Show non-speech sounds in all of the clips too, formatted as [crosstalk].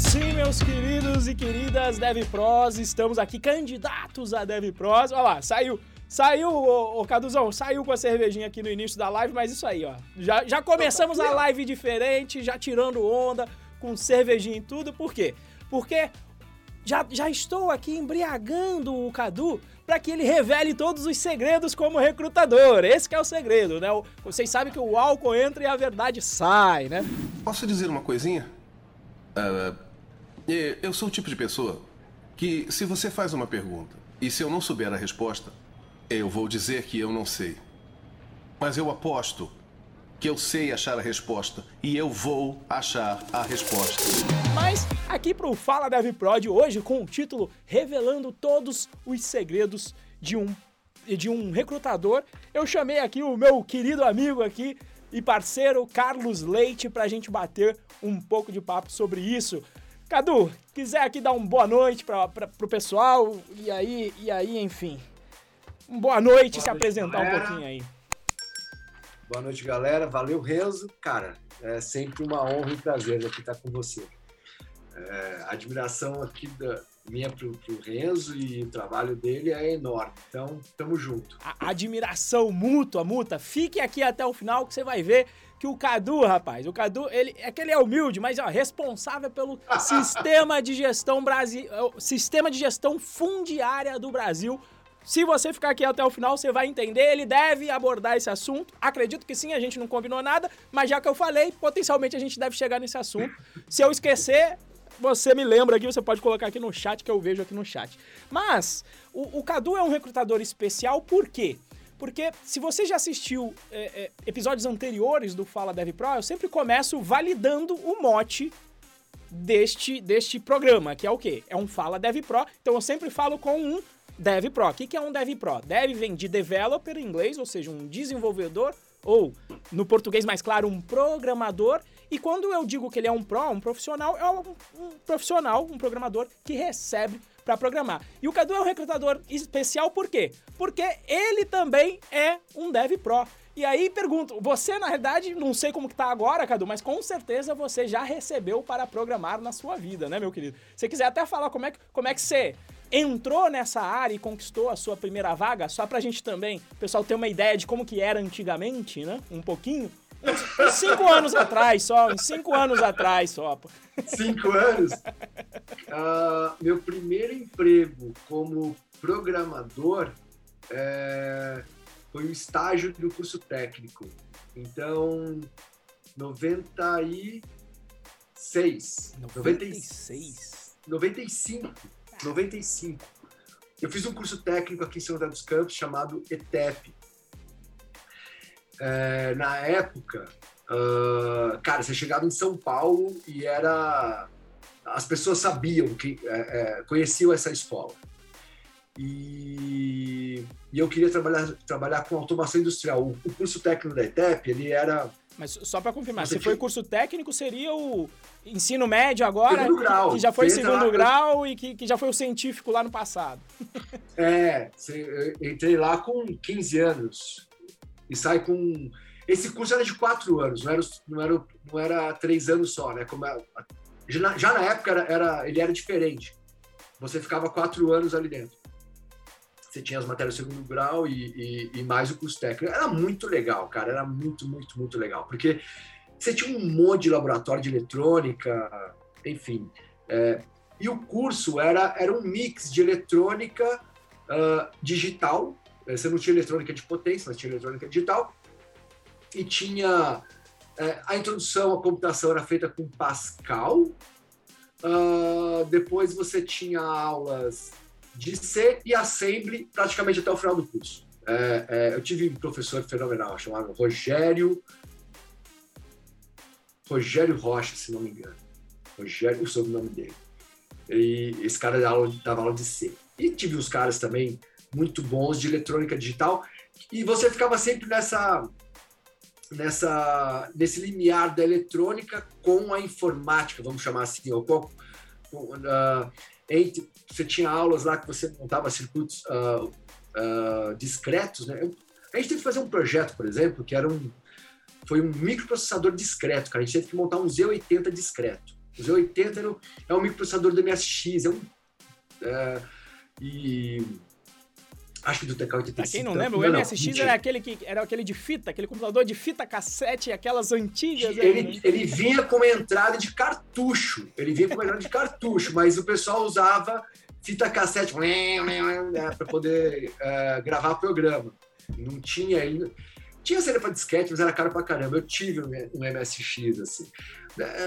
sim, meus queridos e queridas DevPros, estamos aqui candidatos a DevPros. Olha lá, saiu, saiu, ô, ô Caduzão, saiu com a cervejinha aqui no início da live, mas isso aí, ó. Já, já começamos a live diferente, já tirando onda, com cervejinha e tudo, por quê? Porque já, já estou aqui embriagando o Cadu para que ele revele todos os segredos como recrutador. Esse é o segredo, né? Vocês sabem que o álcool entra e a verdade sai, né? Posso dizer uma coisinha? É, eu sou o tipo de pessoa que, se você faz uma pergunta e se eu não souber a resposta, eu vou dizer que eu não sei. Mas eu aposto que eu sei achar a resposta e eu vou achar a resposta. Mas aqui pro Fala Dev Pro de hoje, com o título Revelando Todos os Segredos de um, de um Recrutador, eu chamei aqui o meu querido amigo aqui e parceiro Carlos Leite pra gente bater um pouco de papo sobre isso. Cadu, quiser aqui dar uma boa noite pra, pra, pro pessoal e aí, e aí, enfim. Um boa noite, Boa se noite, apresentar um galera. pouquinho aí. Boa noite, galera. Valeu, Renzo. Cara, é sempre uma honra e prazer aqui estar com você. É, a admiração aqui da minha pro, pro Renzo e o trabalho dele é enorme. Então, tamo junto. a admiração mútua, mútua. Fique aqui até o final que você vai ver que o Cadu, rapaz, o Cadu, ele é que ele é humilde, mas ó, responsável pelo [laughs] sistema de gestão Brasil, sistema de gestão fundiária do Brasil. Se você ficar aqui até o final, você vai entender. Ele deve abordar esse assunto. Acredito que sim, a gente não combinou nada, mas já que eu falei, potencialmente a gente deve chegar nesse assunto. [laughs] Se eu esquecer, você me lembra aqui, você pode colocar aqui no chat, que eu vejo aqui no chat. Mas, o, o Cadu é um recrutador especial, por quê? Porque se você já assistiu é, é, episódios anteriores do Fala Dev Pro, eu sempre começo validando o mote deste, deste programa, que é o quê? É um Fala Dev Pro. Então eu sempre falo com um Dev Pro. O que, é um Dev Pro? Dev vem de developer em inglês, ou seja, um desenvolvedor, ou no português mais claro, um programador. E quando eu digo que ele é um pro, um profissional, é um, um profissional, um programador que recebe para programar. E o Cadu é um recrutador especial por quê? Porque ele também é um Dev Pro. E aí pergunto, você na realidade, não sei como que tá agora, Cadu, mas com certeza você já recebeu para programar na sua vida, né, meu querido? Se você quiser até falar como é que, como é que você entrou nessa área e conquistou a sua primeira vaga, só pra gente também, pessoal ter uma ideia de como que era antigamente, né? Um pouquinho. Uns, uns cinco anos atrás só, uns cinco anos atrás só. pô. Cinco anos. [laughs] Ah, meu primeiro emprego como programador é, foi o estágio do curso técnico. Então, 96. 96. 95. 95. Eu fiz um curso técnico aqui em São José dos Campos chamado ETEP. É, na época, ah, cara, você chegava em São Paulo e era. As pessoas sabiam que é, é, conheciam essa escola. E, e eu queria trabalhar, trabalhar com automação industrial. O, o curso técnico da ETEP, ele era Mas só pra confirmar, se foi curso técnico, seria o ensino médio agora, Segundo grau. que já foi segundo lá- grau e que, que já foi o científico lá no passado. [laughs] É, entrei lá com 15 anos e sai com. Esse curso era de quatro anos, não era, não era, não era três anos só, né? Como é- já, na, época era, era- ele era diferente. Você ficava quatro anos ali dentro. Você tinha as matérias do segundo grau e, e- e mais o curso técnico. Era muito legal, cara. Era muito, muito, muito legal. Porque você tinha um monte de laboratório de eletrônica, enfim. É, e o curso era, era um mix de eletrônica ah, digital. Eh, Você não tinha eletrônica de potência, mas tinha eletrônica digital. E tinha eh, a introdução à computação era feita com Pascal. Ah, depois você tinha aulas de C e Assembly praticamente até o final do curso. Eh, eh, eu tive um professor fenomenal chamado Rogério Rogério Rocha, se não me engano. Rogério, o sobrenome dele. E esse cara dava aula, dava aula de C. E tive os caras também muito bons de eletrônica digital. E você ficava sempre nessa, nessa, nesse limiar da eletrônica com a informática, vamos chamar assim. Ou com, com, ah, entre, você tinha aulas lá que você montava circuitos ah, ah, discretos. Né? A gente teve que fazer um projeto, por exemplo, que era um, foi um microprocessador discreto, cara. A gente teve que montar um Z80 discreto. O Z80 era, é um microprocessador do MSX, é um... É, e Acho que do TK-85. Pra quem não lembra, o MSX não, era, aquele que, era aquele de fita, aquele computador de fita cassete, aquelas antigas. Ele, né? ele vinha com uma entrada de cartucho. Ele vinha com uma entrada de cartucho, mas o pessoal usava fita cassete [laughs] né, para poder uh, gravar programa. Não tinha. Ele, tinha saída para disquete, mas era caro pra caramba. Eu tive um, um MSX, assim.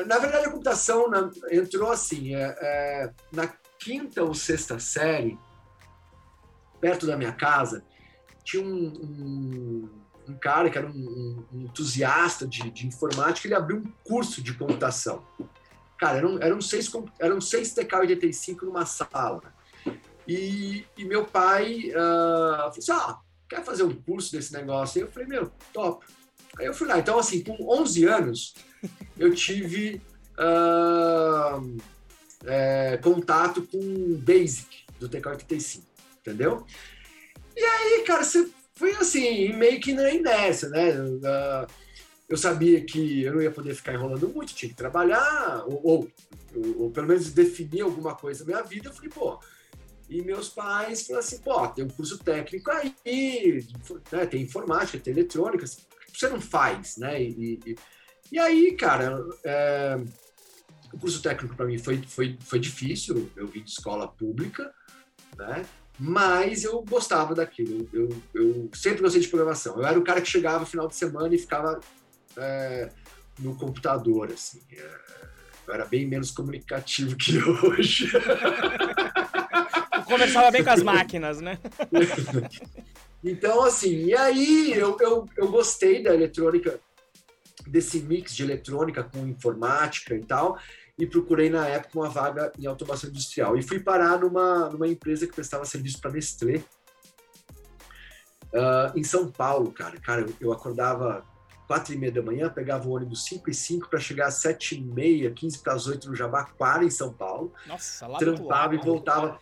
Na verdade, a computação na, entrou assim. É, é, na quinta ou sexta série, perto da minha casa, tinha um, um, um cara que era um, um entusiasta de, de, informática, ele abriu um curso de computação. Cara, eram, eram, seis, eram seis TK-85 numa sala. E, e meu pai uh, falou assim, ah, quer fazer um curso desse negócio? E eu falei, meu, top. Aí eu fui lá. Então, assim, com 11 anos, eu tive uh, é, contato com Basic do TK-85 entendeu? E aí, cara, você foi assim, meio que na inércia, né? Eu sabia que eu não ia poder ficar enrolando muito, tinha que trabalhar, ou, ou, ou pelo menos definir alguma coisa na minha vida. Eu falei, pô, e meus pais falaram assim, pô, tem um curso técnico aí, né, tem informática, tem eletrônica, você não faz, né? E, e, e aí, cara, é, o curso técnico para mim foi, foi, foi difícil, eu vim de escola pública, né? Mas eu gostava daquilo. Eu, eu, sempre gostei de programação. Eu era o cara que chegava no final de semana e ficava é, no computador, assim. É, eu era bem menos comunicativo [laughs] que hoje. Conversava bem com as máquinas, né? [laughs] então, assim, e aí eu, eu, eu gostei da eletrônica, desse mix de eletrônica com informática e tal e procurei na época uma vaga em automação industrial. E fui parar numa, numa empresa que prestava serviço para Nestlé, uh, em São Paulo, cara. Cara, eu acordava quatro e meia da manhã, pegava o ônibus 5 e 5 para chegar às sete e meia, 15 para as 8 no Jabaquara, em São Paulo. Nossa, lá Trampava e voltava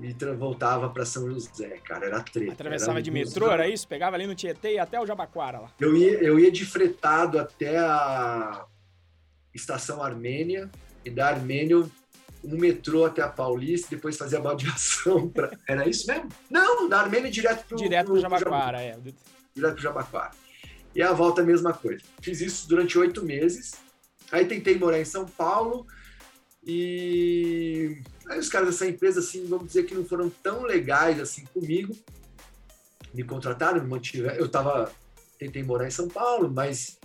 e voltava para São José, cara, era treta. Atravessava era de metrô, era isso? Pegava ali no Tietê e até o Jabaquara lá. Eu ia, eu ia de fretado até a estação Armênia, e da Armênia um metrô até a Paulista, depois fazer a baldeação. Pra... [laughs] Era isso mesmo? Não, da Armênia direto para Direto pro, pro Jabaquara, é. Direto pro Jabaquara. E a volta a mesma coisa. Fiz isso durante oito meses. Aí tentei morar em São Paulo e aí os caras dessa empresa, assim, vamos dizer que não foram tão legais assim comigo. Me contrataram, me mantiveram. Eu tava, tentei morar em São Paulo, mas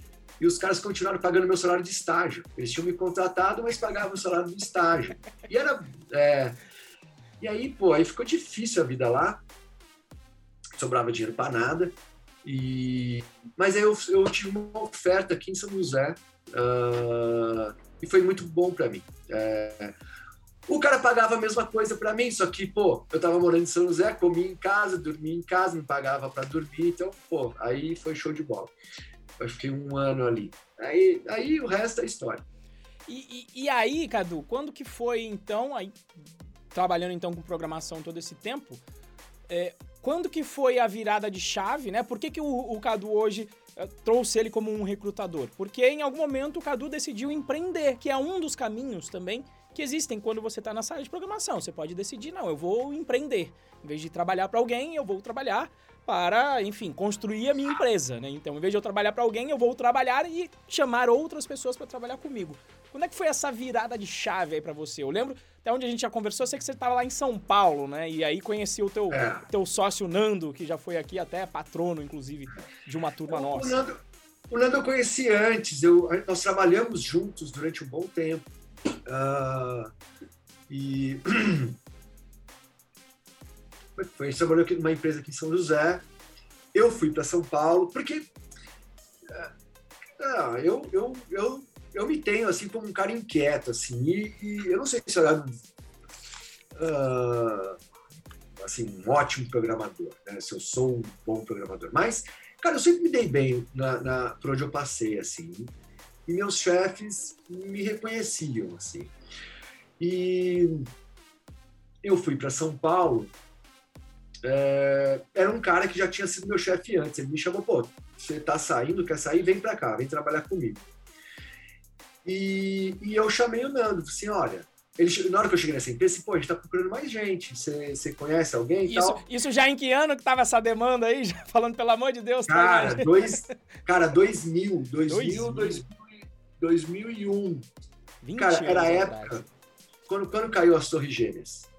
e os caras continuaram pagando meu salário de estágio. Eles tinham me contratado, mas pagavam o salário de estágio. E era. É... E aí, pô, aí ficou difícil a vida lá. Sobrava dinheiro para nada. E... Mas aí eu, eu tive uma oferta aqui em São José. Uh... E foi muito bom para mim. É... O cara pagava a mesma coisa para mim, só que, pô, eu tava morando em São José, comia em casa, dormia em casa, me pagava para dormir, então, pô, aí foi show de bola. Eu fiquei um ano ali. Aí, aí o resto é história. E, e, e, aí, Cadu, quando que foi então, aí, trabalhando então com programação todo esse tempo, é, quando que foi a virada de chave, né? Por que, que o, o Cadu hoje é, trouxe ele como um recrutador? Porque em algum momento o Cadu decidiu empreender, que é um dos caminhos também que existem quando você está na sala de programação. Você pode decidir, não, eu vou empreender. Em vez de trabalhar para alguém, eu vou trabalhar para, enfim, construir a minha empresa, né? Então, em vez de eu trabalhar para alguém, eu vou trabalhar e chamar outras pessoas para trabalhar comigo. Quando é que foi essa virada de chave aí para você? Eu lembro até onde a gente já conversou, eu sei que você estava lá em São Paulo, né? E aí conheci o teu, é. teu sócio Nando, que já foi aqui até patrono, inclusive, de uma turma nossa. O Nando, o Nando eu conheci antes, eu, nós trabalhamos juntos durante um bom tempo. Uh, e [clears throat] a gente trabalhou numa empresa aqui em São José. Eu fui para São Paulo, porque ah, eu, eu, eu, eu me tenho assim como um cara inquieto, assim, e, e eu não sei se eu era uh, assim, um ótimo programador, né? se eu sou um bom programador, mas, cara, eu sempre me dei bem na, na, por onde eu passei, assim, e meus chefes me reconheciam, assim. E eu fui para São Paulo é, era um cara que já tinha sido meu chefe antes. Ele me chamou, pô, você tá saindo, quer sair? Vem para cá, vem trabalhar comigo. E, e eu chamei o Nando, assim, olha, ele, na hora que eu cheguei nessa empresa, pô, a gente tá procurando mais gente. Você, conhece alguém e isso, tal? Isso já em que ano que tava essa demanda aí? [laughs] Já falando, pelo amor de Deus. Tá cara, tá dois, [laughs] cara 2000, 2000, 2000, 2001. 20 cara, era a época quando, quando caiu as Torres Gêmeas.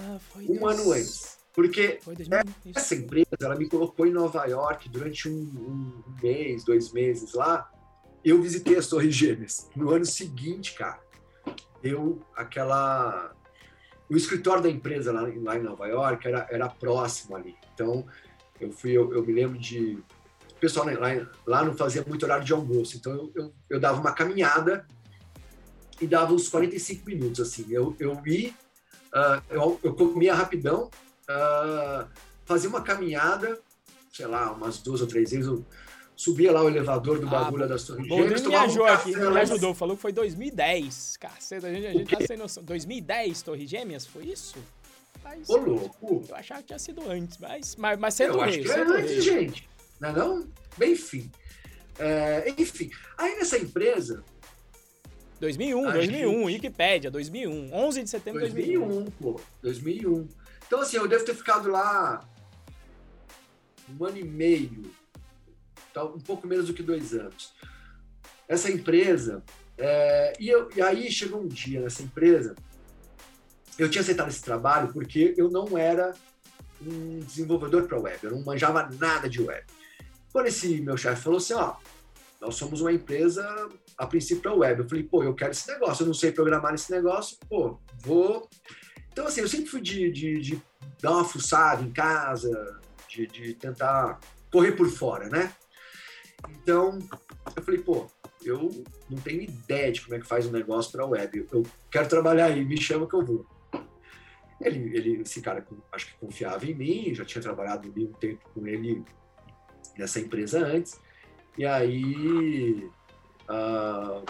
Ah, um Deus. ano antes. Porque 2000, essa empresa, ela me colocou em Nova York durante um, um mês, dois meses lá. Eu visitei as Torres Gêmeas. No ano seguinte, cara, eu aquela o escritório da empresa lá, lá em Nova York era, era próximo ali. Então, eu fui, eu, eu me lembro de. O pessoal lá, lá não fazia muito horário de almoço, então eu, eu, eu, dava uma caminhada e dava uns 45 minutos, assim. Eu, eu ia, uh, eu, eu comia rapidão, uh, fazia uma caminhada, sei lá, umas duas ou três vezes, eu subia lá o elevador do ah, bagulho das Torres Gêmeas. me ajudou um aqui, me ajudou, falou que foi 2010. Caceta, a gente, a gente tá sem noção. 2010, Torres Gêmeas, foi isso? Mas, Ô, louco! Eu achava que tinha sido antes, mas, mas, mas cedo Eu acho que é antes, gente. Não é não? Bem, enfim. É, enfim, aí nessa empresa... 2001, 2001, gente... Wikipédia, 2001. 11 de setembro de 2001. 2001, pô. 2001. Então, assim, eu devo ter ficado lá um ano e meio, Tá um pouco menos do que dois anos. Essa empresa, é, e, eu, e aí chegou um dia nessa empresa, eu tinha aceitado esse trabalho porque eu não era um desenvolvedor para web, eu não manjava nada de web. Quando esse meu chefe falou assim, ó, nós somos uma empresa a princípio para web, eu falei, pô, eu quero esse negócio, eu não sei programar esse negócio, pô, vou. Então assim, eu sempre fui de, de, de dar uma fuçada em casa, de, de tentar correr por fora, né? Então, eu falei, pô, eu não tenho ideia de como é que faz um negócio para web. Eu quero trabalhar aí, me chama que eu vou. Ele, ele, esse cara, acho que confiava em mim, já tinha trabalhado um tempo com ele nessa empresa antes. E aí, uh,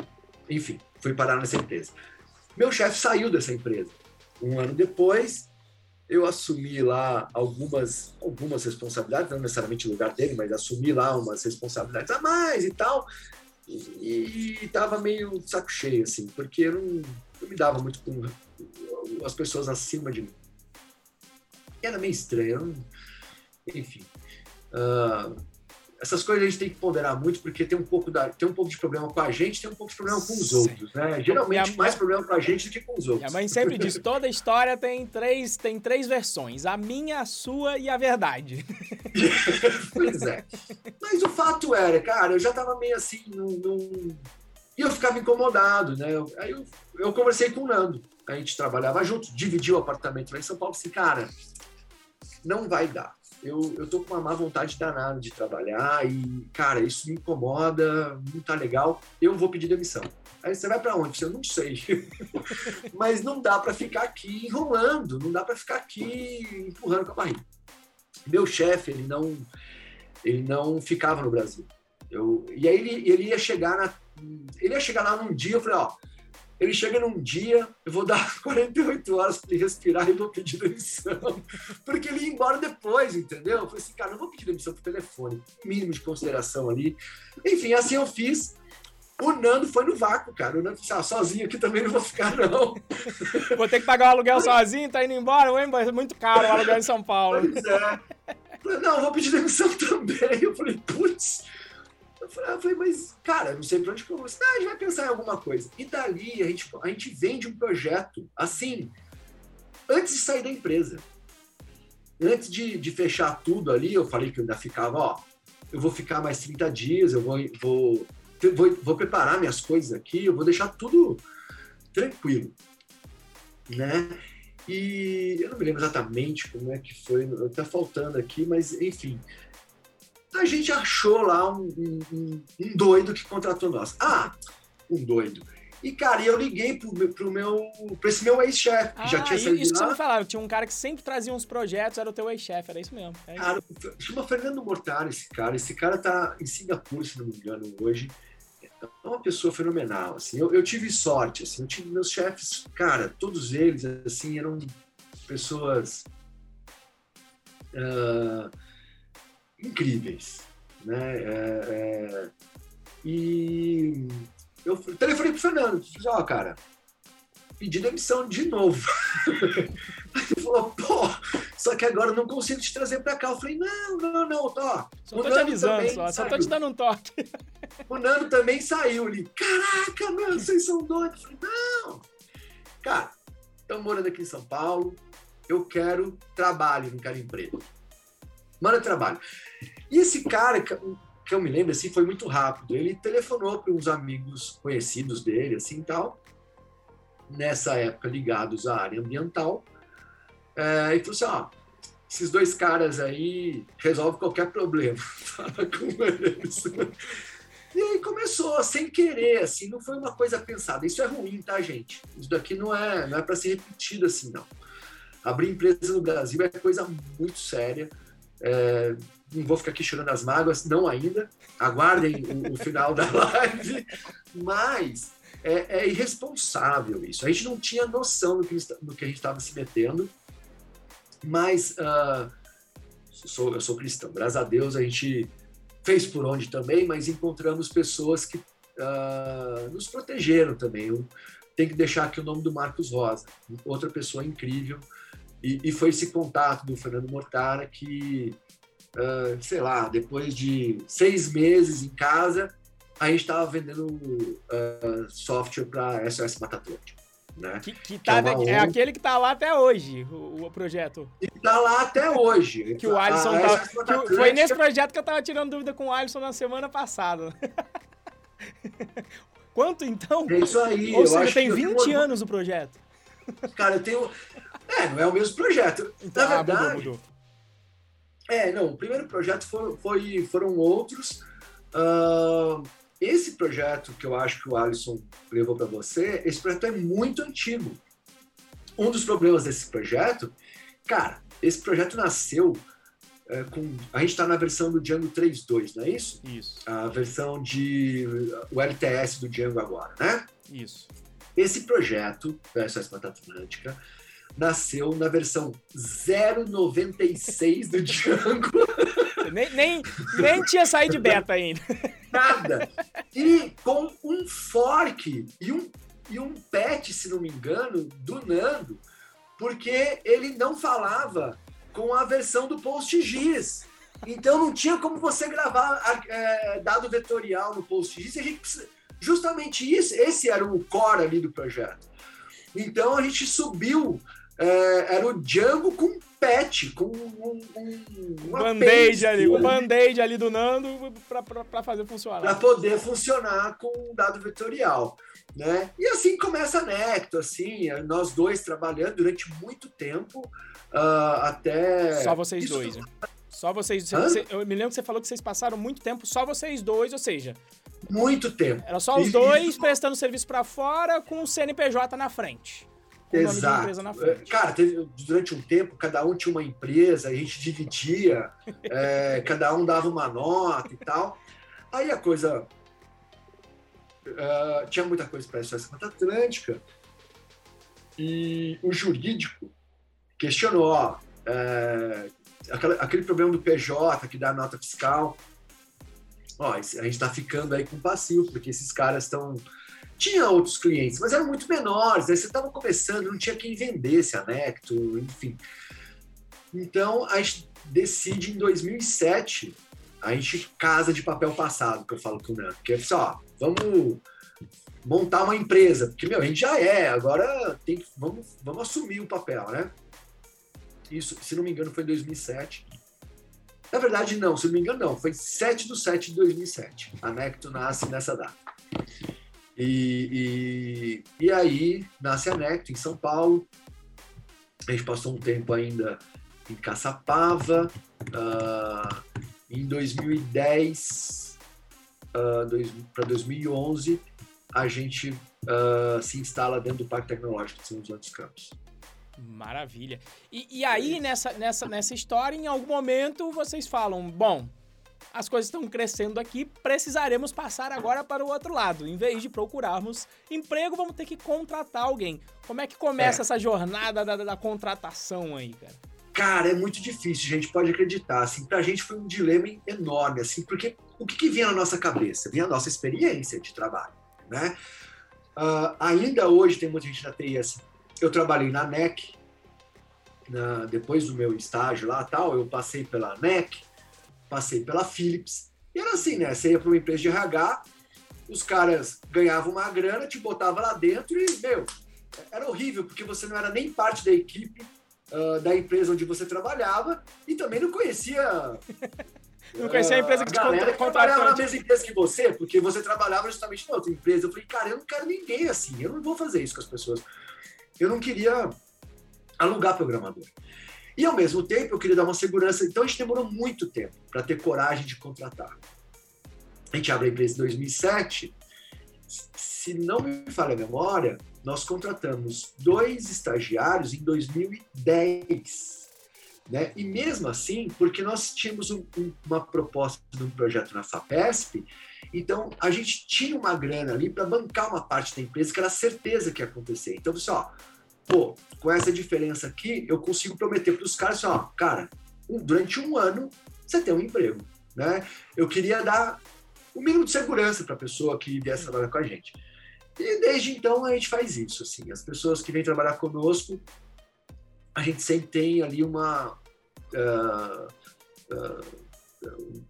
enfim, fui parar nessa empresa. Meu chefe saiu dessa empresa. Um ano depois, eu assumi lá algumas, algumas responsabilidades, não necessariamente o lugar dele, mas assumi lá umas responsabilidades a mais e tal. E, estava meio de saco cheio, assim, porque eu não, não me dava muito com as pessoas acima de mim. Era meio estranho, enfim. Uh, essas coisas a gente tem que ponderar muito, porque tem um pouco, da, tem um pouco de problema com a gente, tem um pouco de problema com os Sim. outros, né? Geralmente mais problema com a gente do que com os outros. Minha mãe sempre diz, [laughs] toda história tem três, tem três versões, a minha, a sua e a verdade. [laughs] pois é. Mas o fato era, cara, eu já tava meio assim, num, num... e eu ficava incomodado, né? Aí eu, eu conversei com o Nando, a gente trabalhava junto, dividiu o apartamento lá em São Paulo, assim, cara, não vai dar eu, eu tô com uma má vontade danada de trabalhar e, cara, isso me incomoda, não tá legal, eu vou pedir demissão. Aí você vai para onde? Eu não sei. [laughs] Mas não dá para ficar aqui enrolando, não dá para ficar aqui empurrando com a barriga. Meu chefe, ele não, ele não ficava no Brasil. Eu, e aí ele, ele ia chegar na, ele ia chegar lá num dia, eu falei, ó, ele chega num dia, eu vou dar [laughs] 48 horas para ele respirar e vou pedir demissão. Porque ele ia embora depois, entendeu? Eu falei assim, cara, não vou pedir demissão por telefone. Mínimo de consideração ali. Enfim, assim eu fiz. O Nando foi no vácuo, cara. O Nando disse, ah, sozinho aqui também não vou ficar, não. [laughs] Vou ter que pagar o aluguel sozinho, tá indo embora, é muito caro o aluguel em São Paulo. Pois é. Falei, não, vou pedir demissão também. Eu falei, putz, eu falei, mas, cara, não sei pra onde que eu vou. Ah, a gente vai pensar em alguma coisa. E dali a gente, a gente vende um projeto, assim, antes de sair da empresa. Antes de, de fechar tudo ali, eu falei que eu ainda ficava, ó, eu vou ficar mais 30 dias, eu vou, vou, vou, vou preparar minhas coisas aqui, eu vou deixar tudo tranquilo, né? E eu não me lembro exatamente como é que foi, tá faltando aqui, mas enfim, a gente achou lá um, um, um doido que contratou nós. Ah, um doido. E, cara, eu liguei pro, pro meu, pra esse meu ex-chefe, que ah, já tinha saído isso lá. que você me falava, tinha um cara que sempre trazia uns projetos, era o teu ex-chefe, era isso mesmo. É isso. Cara, chama Fernando Mortari esse cara. Esse cara tá em Singapura, se não me engano, hoje. É uma pessoa fenomenal, assim. Eu, eu tive sorte, assim. Eu tive meus chefes, cara, todos eles, assim, eram pessoas... Uh, incríveis. Né? É, é, e eu telefonei pro Fernando, falei, ó, oh, cara, pedi demissão de novo. [laughs] Ele falou, pô, só que agora eu não consigo te trazer pra cá. Eu falei, não, não, não, tô. Só tô te avisando, só, só tô te dando um toque. O Nando também saiu ali. Caraca, meu, vocês são doidos. Eu falei, não. Cara, estamos morando aqui em São Paulo, eu quero trabalho, não quero emprego. Manda trabalho. E esse cara, que eu me lembro, assim, foi muito rápido. Ele telefonou para uns amigos conhecidos dele, assim, tal, nessa época ligados à área ambiental, é, e falou assim, ó, esses dois caras aí resolvem qualquer problema. [laughs] Fala com eles. E aí começou, sem querer, assim, não foi uma coisa pensada. Isso é ruim, tá, gente? Isso daqui não é, não é para ser repetido assim, não. Abrir empresa no Brasil é coisa muito séria. É, não vou ficar aqui chorando as mágoas, não ainda. Aguardem o, o final da [laughs] live. Mas é, é, irresponsável isso. A gente não tinha noção do que, do que a gente estava se metendo. Mas uh, sou, eu sou cristão. Graças a Deus a gente fez por onde também, mas encontramos pessoas que uh, nos protegeram também. Eu tenho que deixar aqui o nome do Marcos Rosa, outra pessoa incrível. E, e foi esse contato do Fernando Mortara que, uh, sei lá, depois de seis meses em casa, a gente estava vendendo uh, software para SOS Mata Atlântica. Né? Que, que, tá, que é, é, aquele que está lá até hoje, o, o projeto. Está lá até hoje. que o Alisson a, tá, que Foi nesse projeto que eu estava tirando dúvida com o Alisson na semana passada. [laughs] Quanto então? É isso aí. Ou seja, tem 20 tenho... anos o projeto. Cara, eu tenho. É, não é o mesmo projeto. Então, na verdade. Ah, mudou, mudou. É, não, o primeiro projeto foi, foi foram outros. Uh, esse projeto que eu acho que o Alisson levou para você, esse projeto é muito antigo. Um dos problemas desse projeto, cara, esse projeto nasceu é, com. A gente está na versão do Django 3.2, não é isso? Isso. A versão de. o LTS do Django agora, né? Isso. Esse projeto, da SOS Mata Atlântica, nasceu na versão 096 do Django. [laughs] Nem, nem, nem tinha saído de beta ainda. Nada. E com um fork e um, e um patch, se não me engano, do Nando, porque ele não falava com a versão do PostGIS. Então não tinha como você gravar é, dado vetorial no PostGIS. A gente precisa, justamente isso, esse era o core ali do projeto. Então a gente subiu é, era o Django com patch, com um, um, um band-aid ali, um band-aid ali do Nando para fazer funcionar. Para poder funcionar com um dado vetorial. Né? E assim começa a Necto, assim, nós dois trabalhando durante muito tempo, uh, até... Só vocês Isso dois, né? Só vocês. Você, eu me lembro que você falou que vocês passaram muito tempo só vocês dois, ou seja. Muito tempo. Era só os dois prestando serviço para fora com o CNPJ na frente. Exato. Cara, teve, durante um tempo, cada um tinha uma empresa, a gente dividia, [laughs] é, cada um dava uma nota e tal. Aí a coisa. Uh, tinha muita coisa para essa Mata Atlântica. E o jurídico questionou: ó, é, aquele, aquele problema do PJ que dá nota fiscal. Ó, a gente está ficando aí com passivo, porque esses caras estão tinha outros clientes, mas eram muito menores. Aí você estava começando, não tinha quem vendesse a Necto, enfim. Então a gente decide em 2007, a gente casa de papel passado, que eu falo com o Nando, que é só, vamos montar uma empresa, porque meu, a gente já é, agora tem, vamos, vamos assumir o papel, né? Isso, se não me engano, foi em 2007. Na verdade, não, se não me engano, não, foi 7 de 7 de 2007. A Necto nasce nessa data. E, e, e aí nasce a Necto em São Paulo. A gente passou um tempo ainda em Caçapava. Uh, em 2010 uh, para 2011, a gente uh, se instala dentro do Parque Tecnológico de São José dos Campos. Maravilha. E, e aí, nessa, nessa, nessa história, em algum momento, vocês falam: bom, as coisas estão crescendo aqui, precisaremos passar agora para o outro lado. Em vez de procurarmos emprego, vamos ter que contratar alguém. Como é que começa é. essa jornada da, da, contratação aí, cara? Cara, é muito difícil, gente pode acreditar. Assim, pra gente foi um dilema enorme, assim, porque o que, que vinha na nossa cabeça? Vinha a nossa experiência de trabalho. né? Uh, ainda hoje tem muita gente da TI assim. Eu trabalhei na NEC, na, depois do meu estágio lá tal, eu passei pela NEC, passei pela Philips, e era assim, né? Você ia para uma empresa de RH, os caras ganhavam uma grana, te botava lá dentro e, meu, era horrível, porque você não era nem parte da equipe uh, da empresa onde você trabalhava e também não conhecia. [laughs] não conhecia a empresa que te contratou. trabalhava na mesma empresa que você, porque você trabalhava justamente na outra empresa. Eu falei, cara, eu não quero ninguém assim, eu não vou fazer isso com as pessoas. Eu não queria alugar programador. E ao mesmo tempo eu queria dar uma segurança. Então a gente demorou muito tempo para ter coragem de contratar. A gente abre a empresa em 2007. Se não me falha a memória, nós contratamos dois estagiários em 2010. Né? E mesmo assim, porque nós tínhamos um, um, uma proposta de um projeto na FAPESP, então a gente tinha uma grana ali para bancar uma parte da empresa que era certeza que ia acontecer. Então, pessoal, pô, com essa diferença aqui, eu consigo prometer para os caras, assim, ó, cara, durante um ano você tem um emprego, né? Eu queria dar o mínimo de segurança para a pessoa que viesse trabalhar com a gente. E desde então a gente faz isso, assim, as pessoas que vêm trabalhar conosco, a gente sempre tem ali uma uh, uh,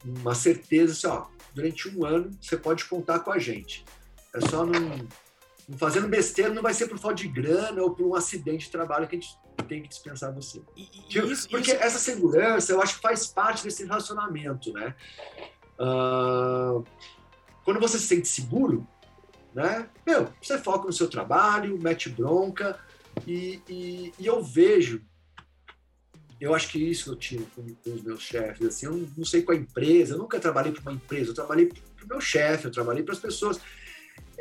uma certeza, assim, ó, durante um ano você pode contar com a gente. É só não fazendo besteira não vai ser por falta de grana ou por um acidente de trabalho que a gente tem que dispensar você. E, e isso, Porque isso... essa segurança, eu acho que faz parte desse relacionamento, né? Uh, quando você se sente seguro, né? Meu, você foca no seu trabalho, mete bronca e, e, e eu vejo eu acho que isso eu tinha com, com os meus chefes, assim, eu não, não sei com a empresa, eu nunca trabalhei para uma empresa, eu trabalhei para o meu chefe, eu trabalhei para as pessoas.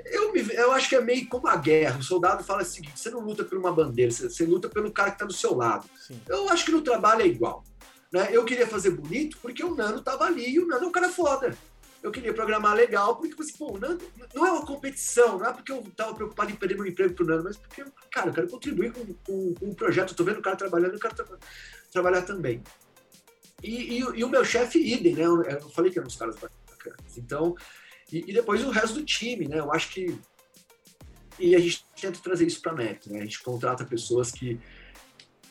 Eu, me, eu acho que é meio como a guerra. O soldado fala o seguinte: você não luta por uma bandeira, você, você luta pelo cara que está do seu lado. Sim. Eu acho que no trabalho é igual. Né? Eu queria fazer bonito porque o Nano estava ali e o Nano é um cara foda. Eu queria programar legal porque, assim, pô, o Nano não é uma competição, não é porque eu estava preocupado em perder meu emprego pro Nano, mas porque, cara, eu quero contribuir com, com, com o projeto. Tô vendo o cara trabalhando, eu quero tra trabalhar também. E, e, e o meu chefe, idem, né? Eu, eu falei que eram uns caras bacanas. Então, e, e, depois o resto do time, né? Eu acho que. E a gente tenta trazer isso para a né? A gente contrata pessoas que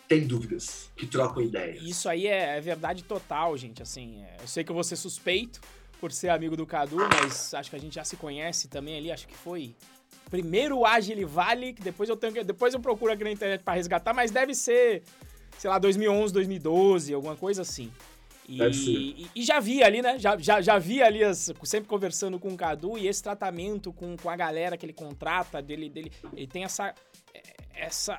têm dúvidas, que trocam ideias. Isso aí é, é verdade total, gente. Assim, é, eu sei que eu vou ser suspeito por ser amigo do Cadu, mas acho que a gente já se conhece também ali. Acho que foi primeiro o Agile Vale, que depois eu tenho depois eu procuro aqui na internet para resgatar, mas deve ser, sei lá, 2011, 2012, alguma coisa assim. E, e, já vi ali, né? Já, já, já vi ali, as, sempre conversando com o Cadu, e esse tratamento com, com a galera que ele contrata, dele, dele ele tem essa, essa,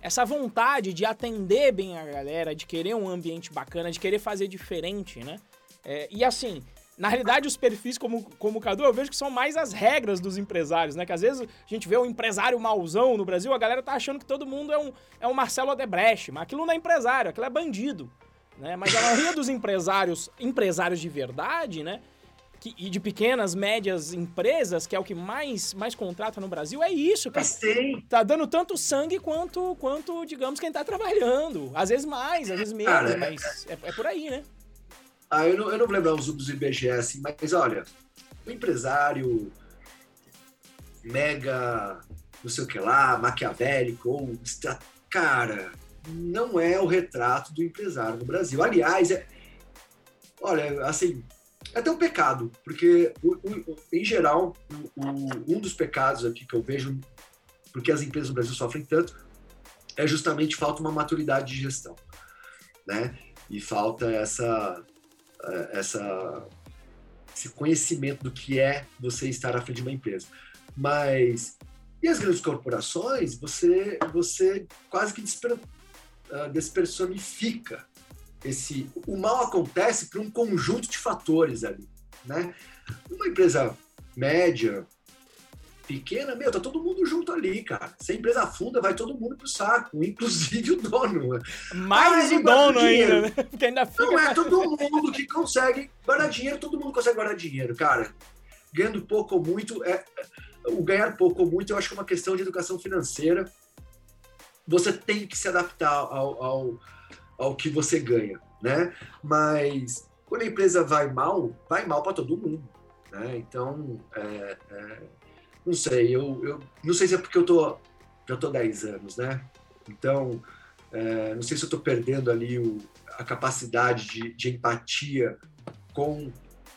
essa vontade de atender bem a galera, de querer um ambiente bacana, de querer fazer diferente, né? É, e assim, na realidade, os perfis como, como o Cadu, eu vejo que são mais as regras dos empresários, né? Que às vezes a gente vê um empresário mauzão no Brasil, a galera tá achando que todo mundo é um, é um Marcelo Odebrecht, mas aquilo não é empresário, aquilo é bandido né? Mas a maioria dos empresários, empresários de verdade, né? Que, e de pequenas, médias empresas, que é o que mais, mais contrata no Brasil, é isso, cara. Sim. Tá dando tanto sangue quanto, quanto digamos, quem tá trabalhando. Às vezes mais, às vezes menos, cara, mas é, é, por aí, né? Ah, eu não, eu não vou lembrar os números do IBGE, assim, mas olha, o empresário mega, não sei o que lá, maquiavélico, ou cara, não é o retrato do empresário no Brasil. Aliás, é, olha, assim, é até um pecado, porque, o, o, em geral, o, um dos pecados aqui que eu vejo, porque as empresas no Brasil sofrem tanto, é justamente falta uma maturidade de gestão, né? E falta essa, essa, esse conhecimento do que é você estar à frente de uma empresa. Mas e as grandes corporações, você, você quase que uh, despersonifica esse. O mal acontece por um conjunto de fatores ali, né? Uma empresa média, pequena, meu, tá todo mundo junto ali, cara. Se a empresa funda, vai todo mundo pro saco, inclusive o dono. Mais ah, o dono ainda, né? Porque ainda fica... Não é todo [laughs] mundo que consegue guardar dinheiro, todo mundo consegue guardar dinheiro, cara. Ganhando pouco ou muito, é, o ganhar pouco ou muito eu acho que é uma questão de educação financeira você tem que se adaptar ao, ao, ao que você ganha, né? Mas quando a empresa vai mal, vai mal para todo mundo, né? Então, é, é, não sei, eu, eu não sei se é porque eu tô, já tô 10 anos, né? Então, é, não sei se eu estou perdendo ali o, a capacidade de, de empatia com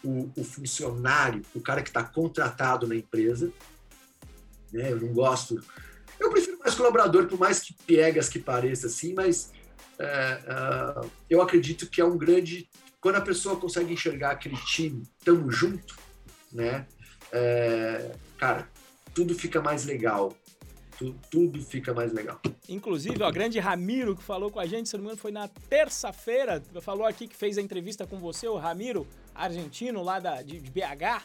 o, o, funcionário, o cara que está contratado na empresa. Né? Eu não gosto. Eu prefiro mais colaborador, por mais que piegas que pareça assim, mas é, é, eu acredito que é um grande. Quando a pessoa consegue enxergar aquele time, tamo junto, né? É, cara, tudo fica mais legal tudo, tudo fica mais legal. Inclusive, o grande Ramiro que falou com a gente, se não me engano, foi na terça-feira, falou aqui que fez a entrevista com você, o Ramiro, argentino lá da, de, de BH.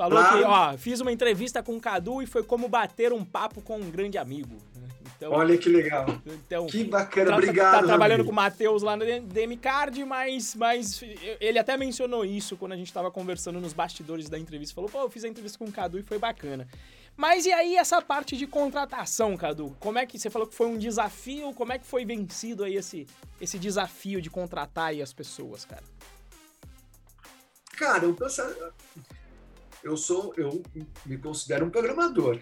Falou claro. que, ó, fiz uma entrevista com o Cadu e foi como bater um papo com um grande amigo. Então, Olha que legal. Então, que bacana, tá, obrigado. Tá trabalhando com o Matheus lá no DM Card, mas, mas ele até mencionou isso quando a gente estava conversando nos bastidores da entrevista. Falou, pô, eu fiz a entrevista com o Cadu e foi bacana. Mas e aí essa parte de contratação, Cadu? Como é que você falou que foi um desafio? Como é que foi vencido aí esse, esse desafio de contratar aí as pessoas, cara? Cara, eu penso, eu sou, eu me considero um programador.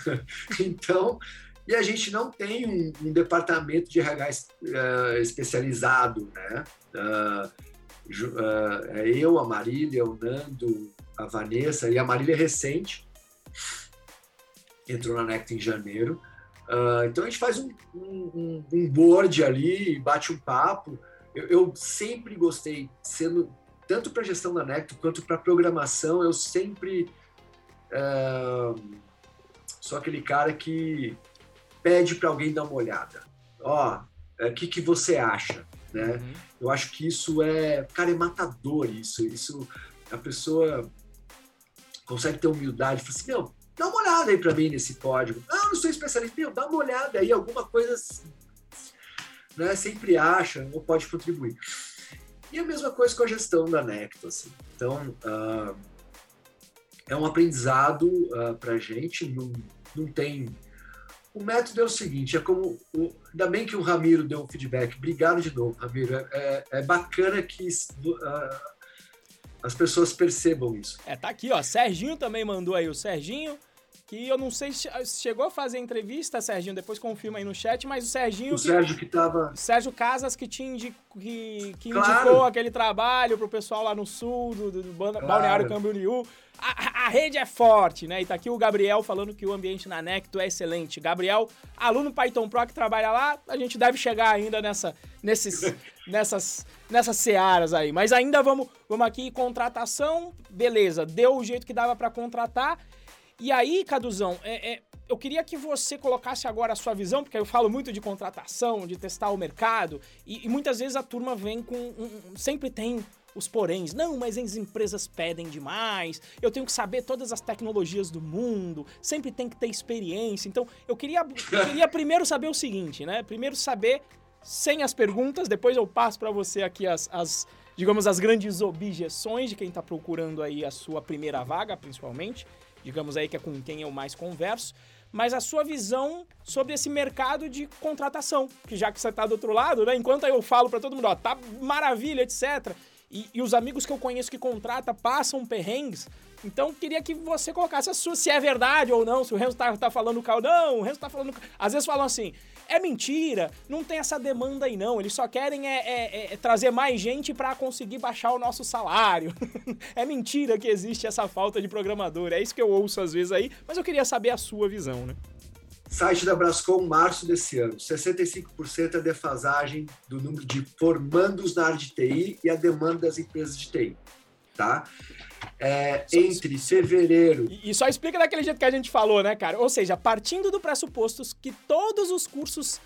[laughs] então, e a gente não tem um, um departamento de RH uh, especializado, né? Uh, uh, eu, a Marília, o Nando, a Vanessa, e a Marília é recente, entrou na Necta em janeiro. Uh, então a gente faz um, um, um, board ali, bate um papo. Eu, eu sempre gostei, sendo tanto para gestão da Necto quanto para programação, eu sempre uh, sou aquele cara que pede para alguém dar uma olhada. Ó, o que, que você acha? Né? Uhum. Eu acho que isso é, cara, é matador isso. Isso a pessoa consegue ter humildade, fala assim, não, dá uma olhada aí para mim nesse código. Ah, não sou especialista. Meu, dá uma olhada aí, alguma coisa né, sempre acha ou pode contribuir. E a mesma coisa com a gestão da Necto. Assim. Então, uh, é um aprendizado uh, ah, para a gente, não, não tem... O método é o seguinte, é como... O, ainda bem que o Ramiro deu um feedback. Obrigado de novo, Ramiro. É, é, é bacana que... Uh, as pessoas percebam isso. É, tá aqui, ó. Serginho também mandou aí. O Serginho, que eu não sei se chegou a fazer entrevista, Serginho, depois confirma aí no chat, mas o Serginho. O que, Sérgio que tava. Sérgio Casas que, te que, que claro. indicou aquele trabalho pro pessoal lá no sul, do, do, do claro. Balneário Camboriú. A, a, rede é forte, né? E tá aqui o Gabriel falando que o ambiente na Necto é excelente. Gabriel, aluno Python Pro que trabalha lá, a gente deve chegar ainda nessa, nesses, [laughs] nessas, nessas searas aí. Mas ainda vamos, vamos aqui, contratação, beleza, deu o jeito que dava para contratar. E aí, Caduzão, é, é, eu queria que você colocasse agora a sua visão, porque eu falo muito de contratação, de testar o mercado, e, e muitas vezes a turma vem com. Um, sempre tem os poréns. Não, mas as empresas pedem demais, eu tenho que saber todas as tecnologias do mundo, sempre tem que ter experiência. Então, eu queria, eu queria primeiro saber o seguinte, né? Primeiro saber, sem as perguntas, depois eu passo para você aqui as, as, digamos, as grandes objeções de quem está procurando aí a sua primeira vaga, principalmente. Digamos aí que é com quem eu mais converso mas a sua visão sobre esse mercado de contratação, que já que você está do outro lado, né? Enquanto eu falo para todo mundo, ó, tá maravilha, etc. E, e, os amigos que eu conheço que contrata passam perrengues. Então, queria que você colocasse a sua, se é verdade ou não, se o Renzo tá, tá falando cal. Não, o Renzo tá falando. Às vezes falam assim: é mentira, não tem essa demanda aí não. Eles só querem é, é, é trazer mais gente para conseguir baixar o nosso salário. [laughs] é mentira que existe essa falta de programador. É isso que eu ouço às vezes aí, mas eu queria saber a sua visão, né? Site da Brascom, março desse ano. 65% é defasagem do número de formandos na área de TI e a demanda das empresas de TI. Tá? É, entre fevereiro. E, e só explica daquele jeito que a gente falou, né, cara? Ou seja, partindo do pressupostos que todos os cursos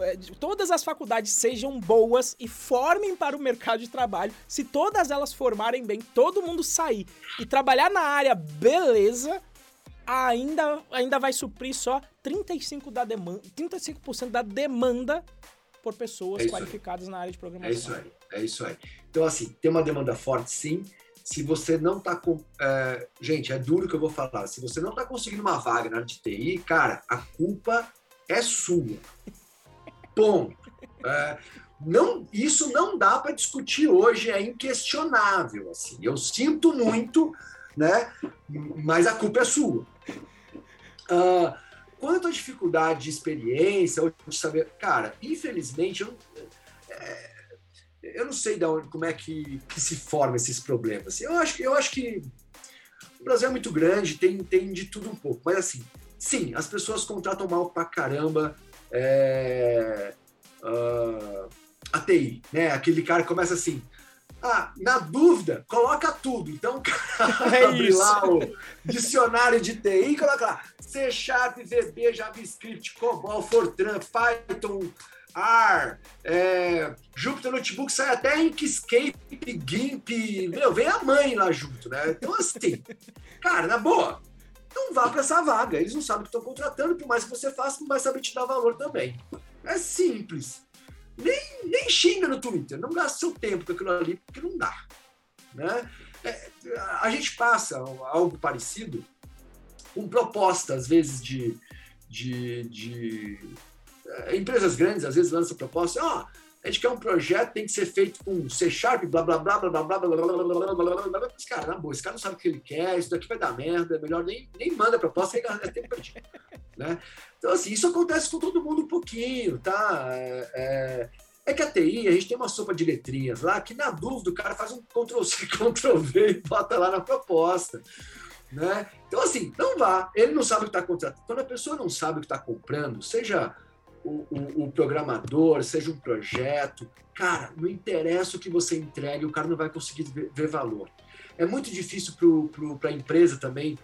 é, todas as faculdades sejam boas e formem para o mercado de trabalho. Se todas elas formarem bem, todo mundo sair e trabalhar na área, beleza, ainda, ainda vai suprir só 35%, da demanda, 35 da demanda por pessoas é qualificadas aí. na área de programação. É isso aí, é isso aí. Então, assim, tem uma demanda forte, sim. Se você não está com. É, gente, é duro que eu vou falar. Se você não está conseguindo uma vaga na área de TI, cara, a culpa é sua. Ponto. É, não, isso não dá para discutir hoje, é inquestionável. Assim. Eu sinto muito, né? Mas a culpa é sua. Uh, quanto à dificuldade de experiência ou de saber, cara, infelizmente eu, é, eu não sei de onde, como é que, que, se forma esses problemas. Eu acho, eu acho que o Brasil é muito grande, tem, tem de tudo um pouco, mas assim, sim, as pessoas contratam mal pra caramba é, uh, a TI, né? Aquele cara que começa assim, ah, na dúvida, coloca tudo. Então, [laughs] é abre lá o dicionário de TI e coloca lá C Sharp, VB, JavaScript, COBOL, Fortran, Python, R, é, Jupyter Notebook, sai até Inkscape, GIMP, meu, vem a mãe lá junto, né? Então, assim, [laughs] cara, na boa, não vá para essa vaga. Eles não sabem o que estão contratando, por mais que você faça, não vai saber te dar valor também. É simples nem, nem xinga no Twitter, não gasta seu tempo com aquilo ali, porque não dá. Né? É, a gente passa algo parecido com proposta, às vezes, de, de, de empresas grandes, às vezes lançam proposta, ó, oh, a gente quer um projeto, tem que ser feito com C Sharp, blá blá blá blá blá blá blá blá blá blá blá blá Mas, cara, na boa, esse cara não sabe o que ele quer, isso daqui vai dar merda, é melhor nem, nem manda proposta, é tempo perdido. Né? Então, assim, isso acontece com todo mundo um pouquinho, tá? É, é que a TI, a gente tem uma sopa de letrinhas lá, que na dúvida o cara faz um Ctrl-C, Ctrl-V e bota lá na proposta. Né? Então, assim, não vá. Ele não sabe o que está contratando. Quando a pessoa não sabe o que está comprando, seja o, o, programador, seja um projeto, cara, não interessa o que você entregue, o cara não vai conseguir ver, ver valor. É muito difícil para a empresa também,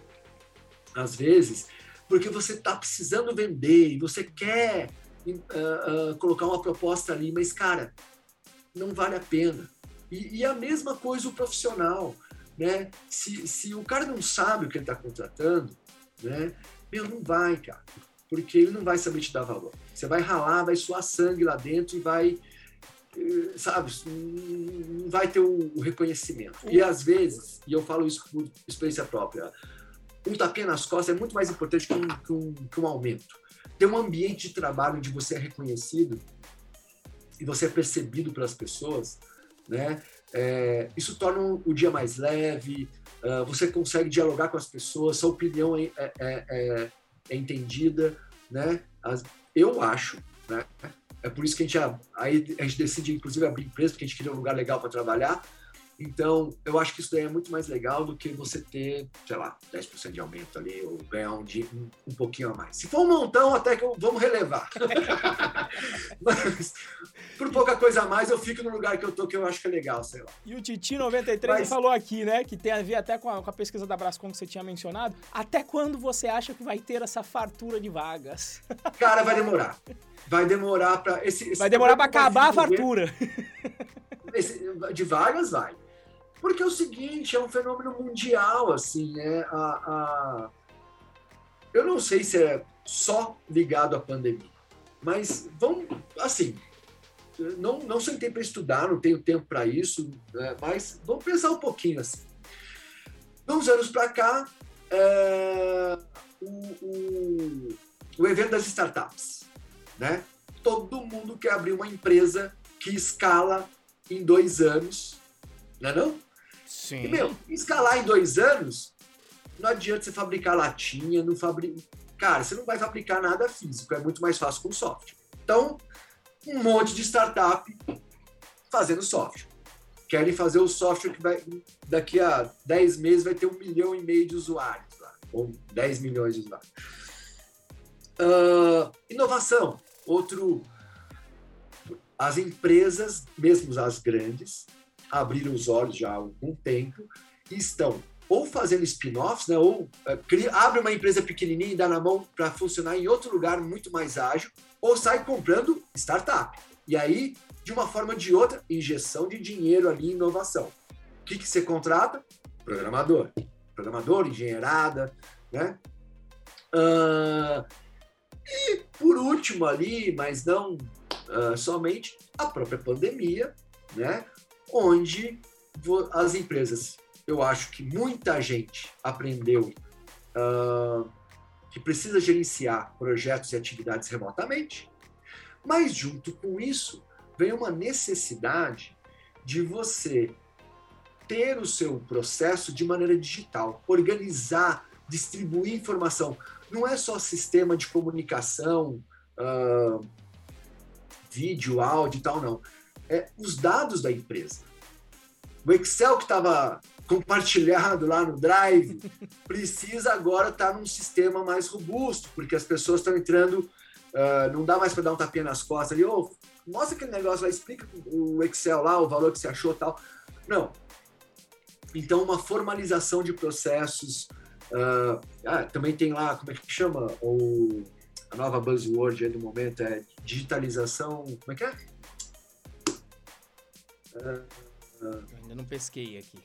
às vezes, porque você está precisando vender e você quer uh, uh, colocar uma proposta ali, mas, cara, não vale a pena. E, e a mesma coisa o profissional, né? Se, se o cara não sabe o que ele está contratando, né? Meu, não vai, cara. Porque ele não vai saber te dar valor. Você vai ralar, vai suar sangue lá dentro e vai, eh, sabe, não vai ter o, reconhecimento. E às vezes, e eu falo isso por experiência própria, um tapinha nas costas é muito mais importante que um, que um, que um aumento ter um ambiente de trabalho onde você é reconhecido e você é percebido pelas pessoas, né? É, isso torna o dia mais leve, uh, você consegue dialogar com as pessoas, sua opinião é, é, é, é entendida, né? As, eu acho, né? É por isso que a gente, aí a gente decide, inclusive, abrir empresa, porque a gente queria um lugar legal para trabalhar, então, eu acho que isso daí é muito mais legal do que você ter, sei lá, 10% de aumento ali, ou ganhar um, um, um pouquinho a mais. Se for um montão, até que eu, vamos relevar. [laughs] Mas, por pouca coisa a mais, eu fico no lugar que eu tô, que eu acho que é legal, sei lá. E o Titi93 Mas... falou aqui, né, que tem a ver até com a, com a pesquisa da Brascom que você tinha mencionado. Até quando você acha que vai ter essa fartura de vagas? [laughs] Cara, vai demorar. Vai demorar para esse, esse, Vai demorar para acabar a fartura. Esse, de vagas vai. Porque é o seguinte, é um fenômeno mundial, assim, né? A, a... Eu não sei se é só ligado à pandemia, mas vamos, assim, não, não sentei para estudar, não tenho tempo para isso, né? mas vamos pensar um pouquinho assim. Uns anos para cá, é, o, o, o evento das startups, né? Todo mundo quer abrir uma empresa que escala em dois anos, não é não? Sim. E, meu, escalar em dois anos, não adianta você fabricar latinha, não fabrica. Cara, você não vai fabricar nada físico, é muito mais fácil com software. Então, um monte de startup fazendo software. Querem fazer o software que vai, daqui a 10 meses vai ter um milhão e meio de usuários lá, ou 10 milhões de usuários. Uh, inovação, outro. As empresas, mesmo as grandes, abriram os olhos já há algum tempo e estão ou fazendo spin-offs, né, ou uh, abre uma empresa pequenininha e dá na mão para funcionar em outro lugar muito mais ágil, ou sai comprando startup. E aí, de uma forma ou de outra, injeção de dinheiro ali em inovação. O que, que você contrata? Programador. Programador, engenheirada, né? Uh, e, por último ali, mas não uh, somente, a própria pandemia, né? Onde as empresas, eu acho que muita gente aprendeu uh, que precisa gerenciar projetos e atividades remotamente, mas junto com isso vem uma necessidade de você ter o seu processo de maneira digital, organizar, distribuir informação. Não é só sistema de comunicação, uh, vídeo, áudio e tal, não. É os dados da empresa. O Excel que estava compartilhado lá no Drive [laughs] precisa agora estar tá num sistema mais robusto, porque as pessoas estão entrando, uh, não dá mais para dar um tapinha nas costas ali, oh, mostra aquele negócio lá, explica o Excel lá, o valor que você achou tal. Não. Então, uma formalização de processos. Uh, ah, também tem lá, como é que chama? O, a nova buzzword aí no momento é digitalização. Como é que é? Uh, ainda não pesquei aqui.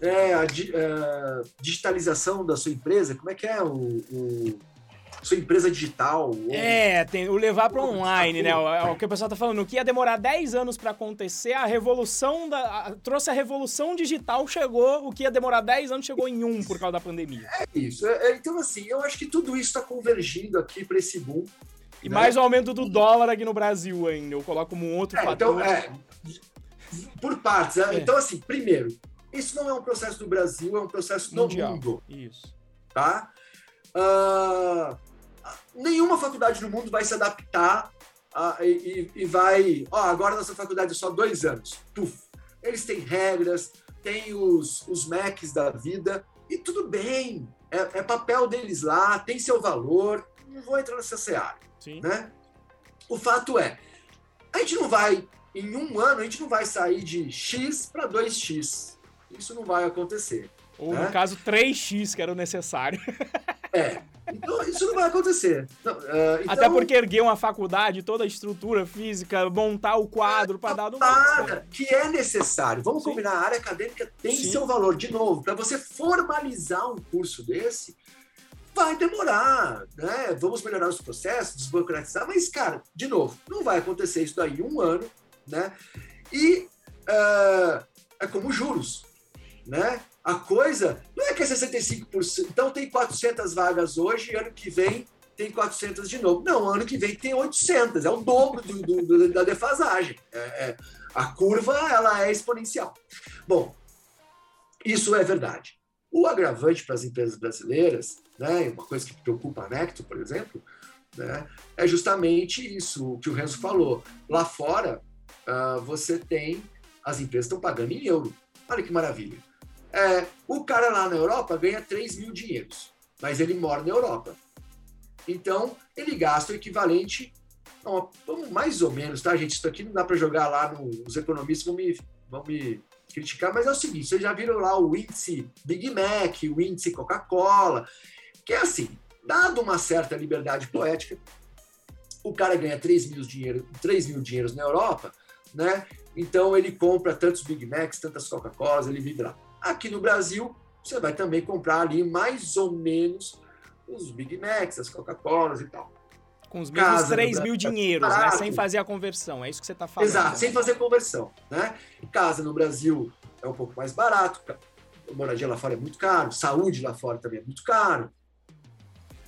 É, a, a, é, digitalização da sua empresa, como é que é o, o sua empresa digital. Ou... É, tem o levar para online, né? O, o, que o pessoal tá falando, o que ia demorar 10 anos para acontecer, a revolução da. A, trouxe a revolução digital, chegou, o que ia demorar 10 anos chegou em um por causa da pandemia. É isso. É, é então, assim, eu acho que tudo isso está convergindo aqui para esse boom. E né? mais o aumento do dólar aqui no Brasil ainda. Eu coloco como um outro é, fator. Então, é, por partes. Né? É. Então, assim, primeiro, isso não é um processo do Brasil, é um processo Mundial. do mundo. Isso. Tá? Uh, nenhuma faculdade no mundo vai se adaptar uh, e, e, vai. Ó, agora nossa faculdade é só dois anos. Puf. Eles têm regras, têm os, os Macs da vida, e tudo bem. É, é papel deles lá, tem seu valor. Não vou entrar nessa seara. Sim. Né? O fato é, a gente não vai, em um ano, a gente não vai sair de X para 2X. Isso não vai acontecer. Ou, né? no caso, 3x, que era o necessário. [laughs] É. Então, isso não vai acontecer. Então, uh, então, Até porque erguer uma faculdade, toda a estrutura física, montar o quadro para dar... Nada, que é necessário. Vamos Sim. combinar, a área acadêmica tem Sim. seu valor. De novo, para você formalizar um curso desse, vai demorar, né? Vamos melhorar os processos, desburocratizar, mas, cara, de novo, não vai acontecer isso daí em um ano, né? E uh, é como juros né? A coisa não é que é 65%. Então tem 400 vagas hoje e ano que vem tem 400 de novo. Não, ano que vem tem 800. É o dobro do, do, do, da defasagem. É, é, a curva ela é exponencial. Bom, isso é verdade. O agravante para as empresas brasileiras, né, uma coisa que preocupa a Necto, por exemplo, né, é justamente isso que o Renzo falou. Lá fora, uh, você tem as empresas estão pagando em euro. Olha que maravilha. É, o cara lá na Europa ganha 3 mil dinheiros, mas ele mora na Europa. Então, ele gasta o equivalente, não, mais ou menos, tá, gente? Isso aqui não dá para jogar lá, no, os economistas vão me, vão me criticar, mas é o seguinte: vocês já viram lá o índice Big Mac, o índice Coca-Cola, que é assim, dado uma certa liberdade poética, o cara ganha 3 mil, dinheiro, 3 mil dinheiros na Europa, né? Então ele compra tantos Big Macs, tantas Coca-Colas, ele vive lá. Aqui no Brasil, você vai também comprar ali mais ou menos os Big Macs, as Coca-Colas e tal. Com os mesmos Casa 3 mil dinheiros, né? sem fazer a conversão. É isso que você está falando. Exato, né? sem fazer conversão. Né? Casa no Brasil é um pouco mais barato, moradia lá fora é muito caro, saúde lá fora também é muito caro.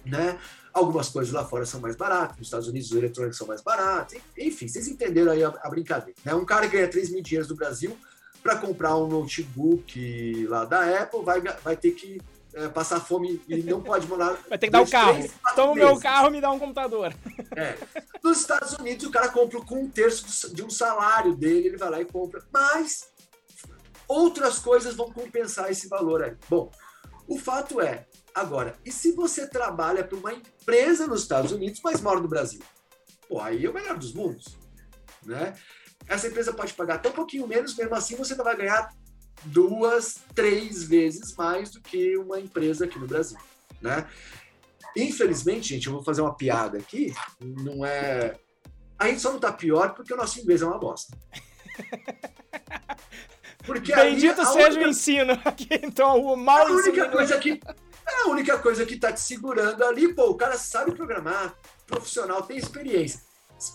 Né? Algumas coisas lá fora são mais baratas, nos Estados Unidos os eletrônicos são mais baratos. Enfim, vocês entenderam aí a, a brincadeira. Né? Um cara ganha 3 mil dinheiros no Brasil para comprar um notebook lá da Apple, vai, vai ter que é, passar fome e não pode morar. [laughs] Vai ter que dar o carro. Três, Toma o meu carro e me dá um computador. É. Nos Estados Unidos, o cara compra com um terço de um salário dele, ele vai lá e compra. Mas outras coisas vão compensar esse valor aí. Bom, o fato é, agora, e se você trabalha para uma empresa nos Estados Unidos, mas mora no Brasil? Pô, aí é o melhor dos mundos. Né? essa empresa pode pagar até um pouquinho menos, mesmo assim você não vai ganhar duas, três vezes mais do que uma empresa aqui no Brasil, né? Infelizmente, gente, eu vou fazer uma piada aqui, não é... A gente só não tá pior porque o nosso inglês é uma bosta. [laughs] Porque Bendito seja única... o ensino aqui, então o mal a única coisa que a única coisa que tá te segurando ali, pô, o cara sabe programar, profissional, tem experiência.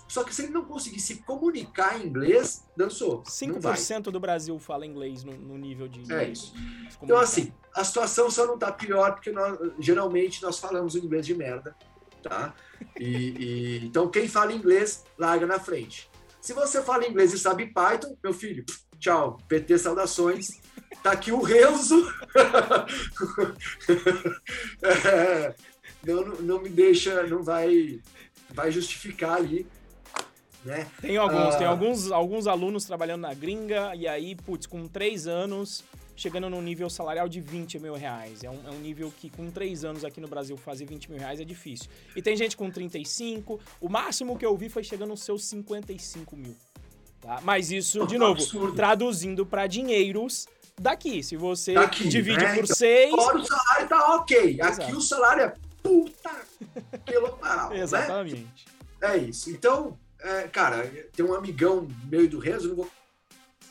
Só que se ele não conseguir se comunicar em inglês, dançou. 5% do Brasil fala inglês no, no nível de. É isso. Então, assim, a situação só não tá pior porque nós, geralmente nós falamos o inglês de merda, tá? E, e, então, quem fala inglês, larga na frente. Se você fala inglês e sabe Python, meu filho, tchau, PT saudações, tá aqui o Renzo. [laughs] é, não, não me deixa, não vai, vai justificar ali. Né? Tem alguns, ah, tem alguns, alguns alunos trabalhando na gringa, e aí, putz, com três anos, chegando num nível salarial de 20 mil reais. É um, é um nível que com três anos aqui no Brasil fazer 20 mil reais é difícil. E tem gente com 35, o máximo que eu vi foi chegando nos seus 55 mil. Tá? Mas isso, de [laughs] novo, absurdo. traduzindo para dinheiros daqui. Se você daqui, divide né? por então, seis. Fora o salário tá ok. Exato. Aqui o salário é puta [laughs] quilombaral. Né? Exatamente. Né? É isso. Então, é, cara, tem um amigão meio do Renzo, não vou.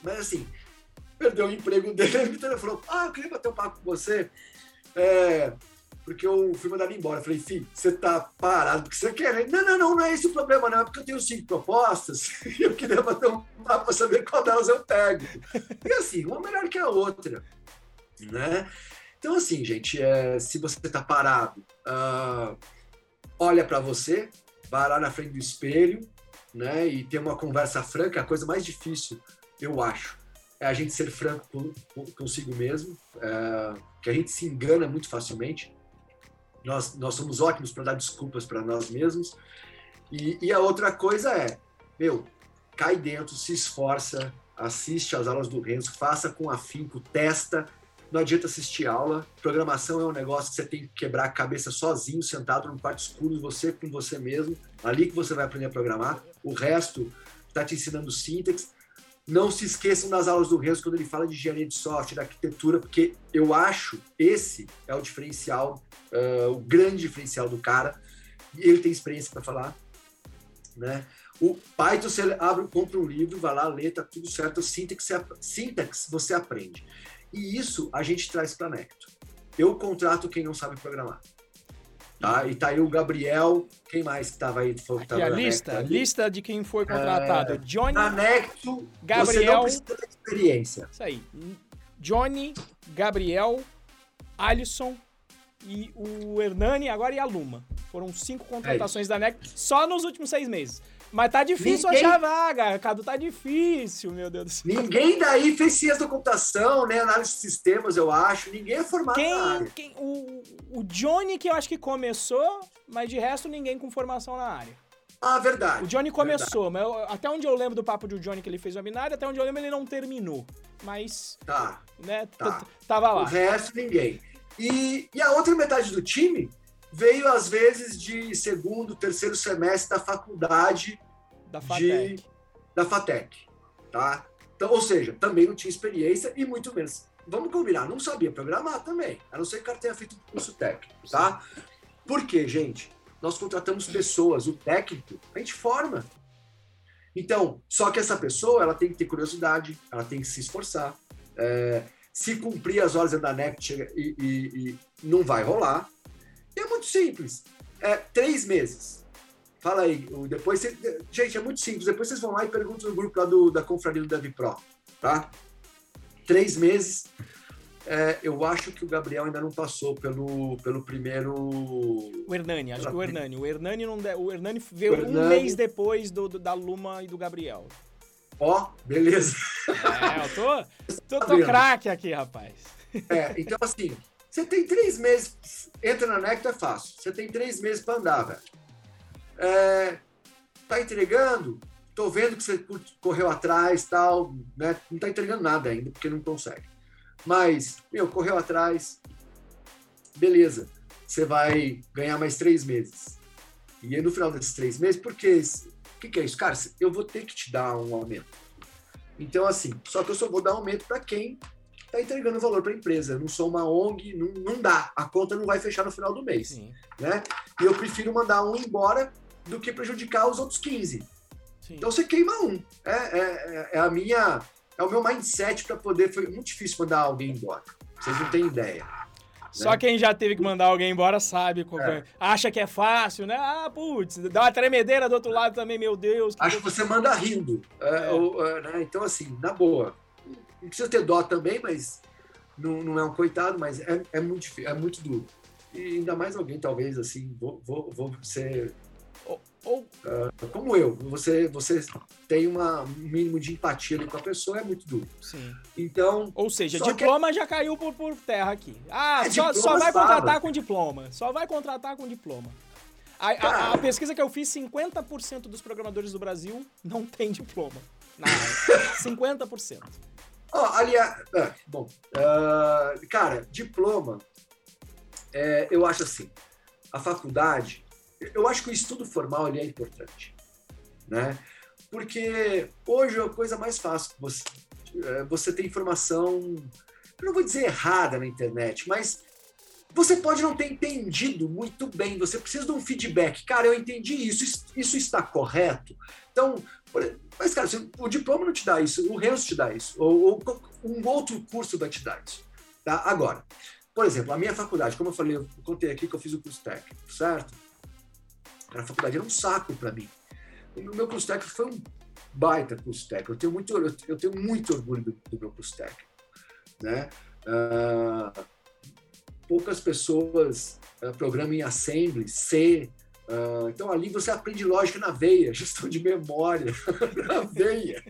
Mas assim, perdeu o emprego dele, [laughs] ele me telefonou: Ah, eu queria bater um papo com você. É, porque eu fui mandado embora. Eu falei, filho, você tá parado porque você quer, né? Não, não, não, não é esse o problema, não. É porque eu tenho cinco propostas [laughs] e eu queria bater um papo para saber qual delas eu pego. E assim, uma melhor que a outra, né? Então, assim, gente, é, se você tá parado, uh, olha para você, vai lá na frente do espelho, né? E ter uma conversa franca, a coisa mais difícil, eu acho, é a gente ser franco consigo mesmo, é, que a gente se engana muito facilmente. Nós, nós somos ótimos para dar desculpas para nós mesmos. E, e, a outra coisa é, meu, cai dentro, se esforça, assiste às aulas do Renzo, faça com afinco, testa. Não adianta assistir aula. Programação é um negócio que você tem que quebrar a cabeça sozinho, sentado num quarto escuro, você com você mesmo. Ali que você vai aprender a programar. O resto está te ensinando sintaxe. Não se esqueçam das aulas do Renzo quando ele fala de engenharia de software, arquitetura, porque eu acho esse é o diferencial, uh, o grande diferencial do cara. Ele tem experiência para falar, né? O Python, você abre, compra um livro, vai lá, lê, tá tudo certo. Sintaxe, sintaxe você aprende. E isso a gente traz para Necto. Eu contrato quem não sabe programar. Tá? E tá aí o Gabriel, quem mais que tava aí? Que tava a lista, lista de quem foi contratado. É, Johnny, na Necto, Gabriel, você não precisa experiência. Isso aí. Johnny, Gabriel, Alisson e o Hernani agora e a Luma. Foram cinco contratações é da Necto só nos últimos seis meses. Mas tá difícil Ninguém... achar vaga, Cadu, tá difícil, meu Deus do céu. Ninguém daí fez ciência da computação, né? Análise de sistemas, eu acho. Ninguém é formado quem, na área. Quem, o, o Johnny, que eu acho que começou, mas de resto ninguém com formação na área. Ah, verdade. O Johnny começou, verdade. mas eu, até onde eu lembro do papo do Johnny que ele fez o binário, até onde eu lembro ele não terminou. Mas. Tá. Né, tá. Tava lá. O resto, ninguém. E, e a outra metade do time veio, às vezes, de segundo, terceiro semestre da faculdade da FATEC. De, da FATEC, tá? Então, ou seja, também não tinha experiência e muito menos. Vamos combinar, não sabia programar também, a não ser que o cara tenha feito curso técnico, tá? Por quê, gente? Nós contratamos pessoas, o técnico, a gente forma. Então, só que essa pessoa, ela tem que ter curiosidade, ela tem que se esforçar. É, se cumprir as horas da NEC e, e, e não vai rolar, e é muito simples. É três meses. Fala aí. Depois você... Gente, é muito simples. Depois vocês vão lá e perguntam no grupo lá do, da Confraria do DevPro, tá? Três meses. É, eu acho que o Gabriel ainda não passou pelo, pelo primeiro. O Hernani, acho que o Hernani. O Hernani, não de... o Hernani veio Hernani... um mês depois do, do, da Luma e do Gabriel. Ó, beleza. É, eu tô, tô, tô craque aqui, rapaz. É, então assim, você tem três meses, entra na Nectar é fácil. Você tem três meses para andar, velho. É, tá entregando? Tô vendo que você correu atrás, tal, né? Não tá entregando nada ainda, porque não consegue. Mas, meu, correu atrás, beleza. Você vai ganhar mais três meses. E aí, no final desses três meses, porque que, que é isso? Cara, eu vou ter que te dar um aumento. Então, assim, só que eu só vou dar aumento para quem está entregando valor para a empresa. Eu não sou uma ONG, não, não dá. A conta não vai fechar no final do mês. Sim. Né? E eu prefiro mandar um embora do que prejudicar os outros 15. Sim. Então você queima um. É, é, é, é a minha. É o meu mindset para poder. Foi muito difícil mandar alguém embora. Vocês não têm ideia. Só né? quem já teve que mandar alguém embora sabe. É. Acha que é fácil, né? Ah, putz, dá uma tremedeira do outro lado também, meu Deus. Acho que você manda rindo. É, é. Ou, é, né? Então, assim, na boa. Não precisa ter dó também, mas não, não é um coitado, mas é, é, muito, é muito duro. E ainda mais alguém, talvez, assim, vou, vou, vou ser Ou, ou... Uh, como eu, você, você tem uma, um mínimo de empatia ali com a pessoa, é muito duro. Sim. Então. Ou seja, diploma que... já caiu por, por terra aqui. Ah, é, só, só vai contratar com diploma. Só vai contratar com diploma. A, a, a, pesquisa que eu fiz, 50% dos programadores do Brasil não tem diploma na área. 50%. Oh, aliás, ah, bom, uh, cara, diploma, é, eu acho assim, a faculdade, eu acho que o estudo formal ele é importante, né? Porque hoje é a coisa mais fácil, você, é, você tem informação, eu não vou dizer errada na internet, mas você pode não ter entendido muito bem, você precisa de um feedback. Cara, eu entendi isso, isso está correto? Então, mas, cara, o diploma não te dá isso, o Renzo te dá isso, ou, ou um outro curso vai te dar isso. Tá? Agora, por exemplo, a minha faculdade, como eu falei, eu contei aqui que eu fiz o curso técnico, certo? A faculdade era um saco para mim. O meu curso técnico foi um baita curso técnico. Eu tenho muito, eu tenho muito orgulho do, do meu curso técnico. Né? Uh, poucas pessoas uh, programam em Assembly, C. Uh, então ali você aprende lógica na veia, [laughs] gestão de memória [laughs] na veia.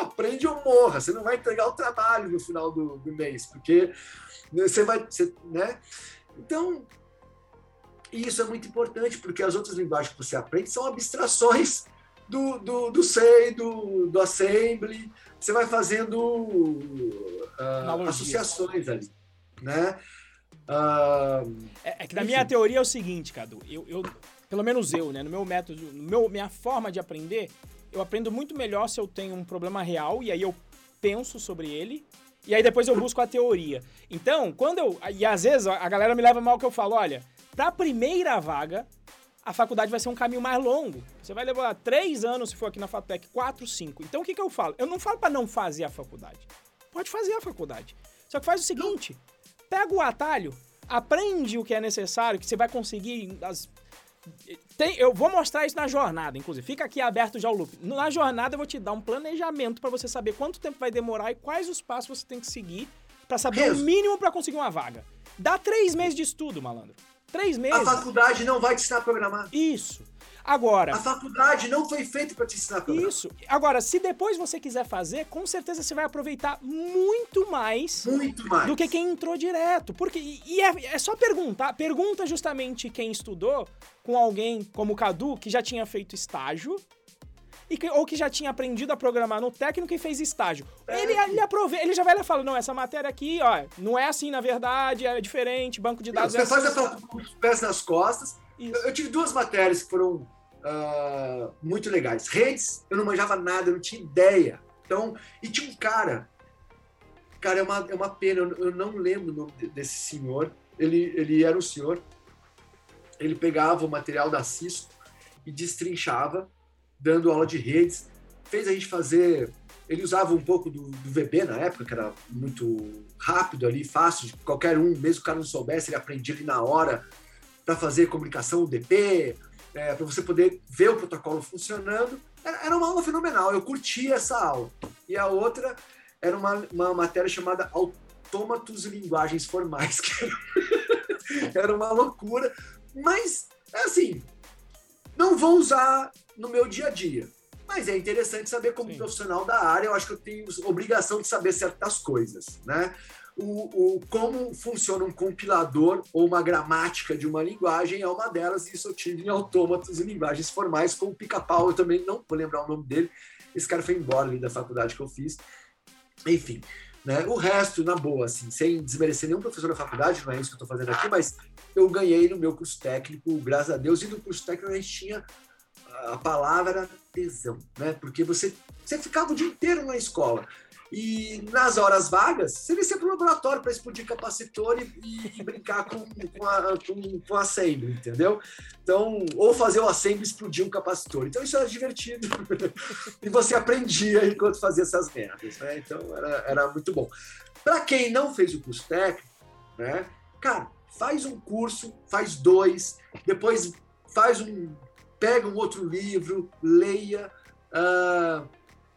aprende ou morra, você não vai entregar o trabalho no final do, do mês, porque você vai. Você, né? Então, isso é muito importante, porque as outras linguagens que você aprende são abstrações do, do, do C, do, do Assembly. Você vai fazendo uh, associações ali. Né? Uh, é, é, que na minha teoria é o seguinte, Cadu. Eu, eu, pelo menos eu, né? No meu método, no meu, minha forma de aprender, eu aprendo muito melhor se eu tenho um problema real e aí eu penso sobre ele. E aí depois eu busco a teoria. Então, quando eu. E às vezes a galera me leva mal que eu falo: olha, pra primeira vaga, a faculdade vai ser um caminho mais longo. Você vai levar três anos se for aqui na FATEC, quatro, cinco. Então o que, que eu falo? Eu não falo para não fazer a faculdade. Pode fazer a faculdade. Só que faz o seguinte: pega o atalho, aprende o que é necessário, que você vai conseguir. As... Tem, eu vou mostrar isso na jornada, inclusive. Fica aqui aberto já o loop. Na jornada eu vou te dar um planejamento para você saber quanto tempo vai demorar e quais os passos você tem que seguir para saber o mínimo para conseguir uma vaga. Dá três meses de estudo, malandro. Três meses. A faculdade não vai te ensinar a programar. Isso. Agora. A faculdade não foi feita para te ensinar a Isso. Agora, se depois você quiser fazer, com certeza você vai aproveitar muito mais. Muito mais. Do que quem entrou direto. Porque. E é, é só perguntar. Pergunta justamente quem estudou com alguém como o Cadu, que já tinha feito estágio. Que, ou que já tinha aprendido a programar no técnico e fez estágio. É. Ele, ele aproveita, ele já vai lá e fala: não, essa matéria aqui, ó, não é assim na verdade, é diferente, banco de dados. Você é faz assim. com os pés nas costas. Eu, eu, tive duas matérias que foram uh, muito legais. Redes, eu não manjava nada, eu não tinha ideia. Então, e tinha um cara, cara, é uma, é uma pena, eu, eu não lembro o nome desse senhor. Ele, ele era um senhor, ele pegava o material da Cisco e destrinchava, dando aula de redes. Fez a gente fazer. Ele usava um pouco do, do VB na época, que era muito rápido ali, fácil, qualquer um, mesmo que o cara não soubesse, ele aprendia ali na hora para fazer comunicação UDP, é, para você poder ver o protocolo funcionando. Era, era, uma aula fenomenal, eu curti essa aula. E a outra era uma, uma matéria chamada Autômatos e Linguagens Formais, [laughs] que era, era uma loucura. Mas, é assim, não vou usar no meu dia a dia. Mas é interessante saber como Sim. profissional da área, eu acho que eu tenho obrigação de saber certas coisas, né? o, o, como funciona um compilador ou uma gramática de uma linguagem é uma delas, e isso eu tive em autômatos e linguagens formais, com o pica-pau, eu também não vou lembrar o nome dele, esse cara foi embora ali da faculdade que eu fiz. Enfim, né? o resto, na boa, assim, sem desmerecer nenhum professor da faculdade, não é isso que eu estou fazendo aqui, mas eu ganhei no meu curso técnico, graças a Deus, e no curso técnico a gente tinha a palavra tesão, né? Porque você, você ficava o dia inteiro na escola. E nas horas vagas, você descia para o laboratório para explodir capacitor e, e brincar com, com, a, com, com a assembly, entendeu? Então, ou fazer o assembly explodir um capacitor. Então, isso era divertido. [laughs] e você aprendia enquanto fazia essas merdas, né? Então, era, era muito bom. Para quem não fez o curso técnico, né? Cara, faz um curso, faz dois, depois faz um. Pega um outro livro, leia. Uh,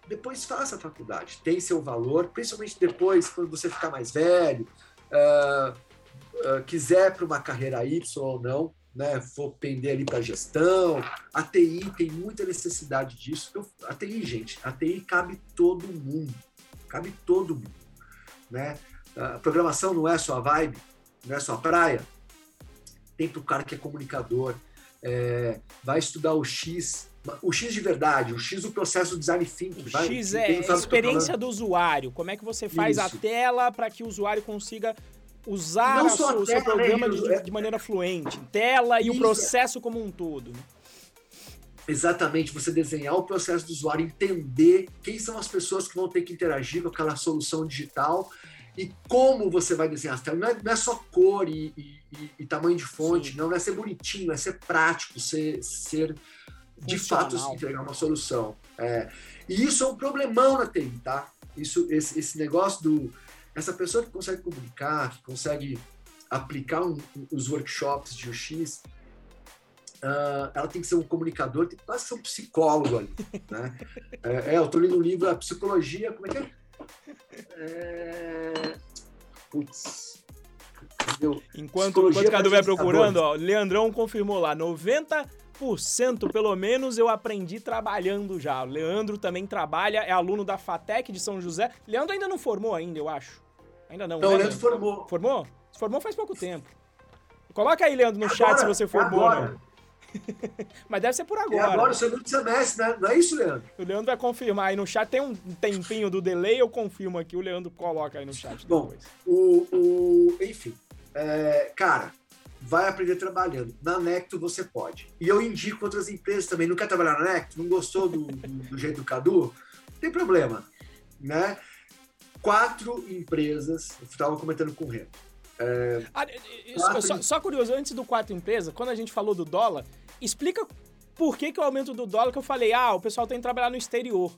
depois faça a faculdade, tem seu valor, principalmente depois, quando você ficar mais velho, uh, uh, quiser para uma carreira Y ou não, né, for pender ali para gestão, a TI tem muita necessidade disso. Eu, a TI, gente, a TI cabe todo mundo, cabe todo mundo, né? A programação não é só a vibe, não é só a praia. Tem para o cara que é comunicador, é, vai estudar o X, o X de verdade, o X do processo design thinking. O vai, X é a experiência do usuário. Como é que você faz Isso. a tela para que o usuário consiga usar o seu programa né, de, de, maneira fluente, tela e Isso. o processo como um todo. Né? Exatamente, você desenhar o processo do usuário, entender quem são as pessoas que vão ter que interagir com aquela solução digital e como você vai desenhar as telas. Não é, não é só cor e, e, e, tamanho de fonte, Sim. não, é ser bonitinho, é ser prático, ser, ser de fato entregar uma solução. É. E isso é um problemão na TI, tá? Isso, esse, esse negócio do essa pessoa que consegue comunicar, que consegue aplicar um, os workshops de UX, uh, ela tem que ser um comunicador, tem que quase ser um psicólogo ali, né? [laughs] É, é eu estou lendo um livro, a psicologia, como é que é? É... Putz. Enquanto, enquanto o Cadu vai procurando, ó, Leandrão confirmou lá, 90 pelo menos eu aprendi trabalhando já. O Leandro também trabalha, é aluno da FATEC de São José. Leandro ainda não formou ainda, eu acho. Ainda não. Não, né? Leandro formou. Formou? Formou faz pouco tempo. Coloca aí, Leandro, no agora, chat se você formou ou não. [laughs] Mas deve ser por agora. É agora, o segundo semestre, né? Não é isso, Leandro? O Leandro vai confirmar aí no chat. Tem um tempinho do delay, eu confirmo aqui. O Leandro coloca aí no chat Bom, depois. O, o, enfim, é, cara, vai aprender trabalhando. Na Necto você pode. E eu indico outras empresas também. Não quer trabalhar na Necto? Não gostou do, do, jeito do Cadu? Não tem problema. Né? Quatro empresas, eu estava comentando com o Reno. É, ah, isso, só, só, curioso, antes do quatro empresas, quando a gente falou do dólar, explica por que, que o aumento do dólar que eu falei, ah, o pessoal tem que trabalhar no exterior.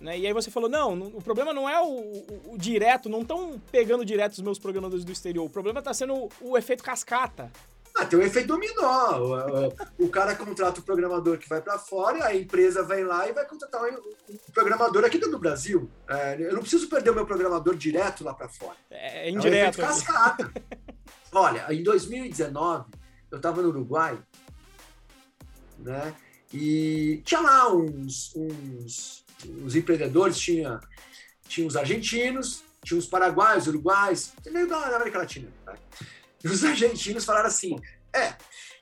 Né? E aí você falou, não, o problema não é o, o, o direto, não estão pegando direto os meus programadores do exterior, o problema está sendo o, o, efeito cascata. Ah, tem o efeito dominó. O, cara contrata o programador que vai para fora, a empresa vem lá e vai contratar o programador aqui dentro do Brasil. É, eu não preciso perder o meu programador direto lá para fora. É, é indireto. É um cascata. [laughs] Olha, em 2019, eu estava no Uruguai, né? E tinha lá uns, uns os empreendedores tinha, tinha os argentinos, tinha os paraguaios, uruguais, meio da América Latina. Tá? E os [laughs] argentinos falaram assim: é,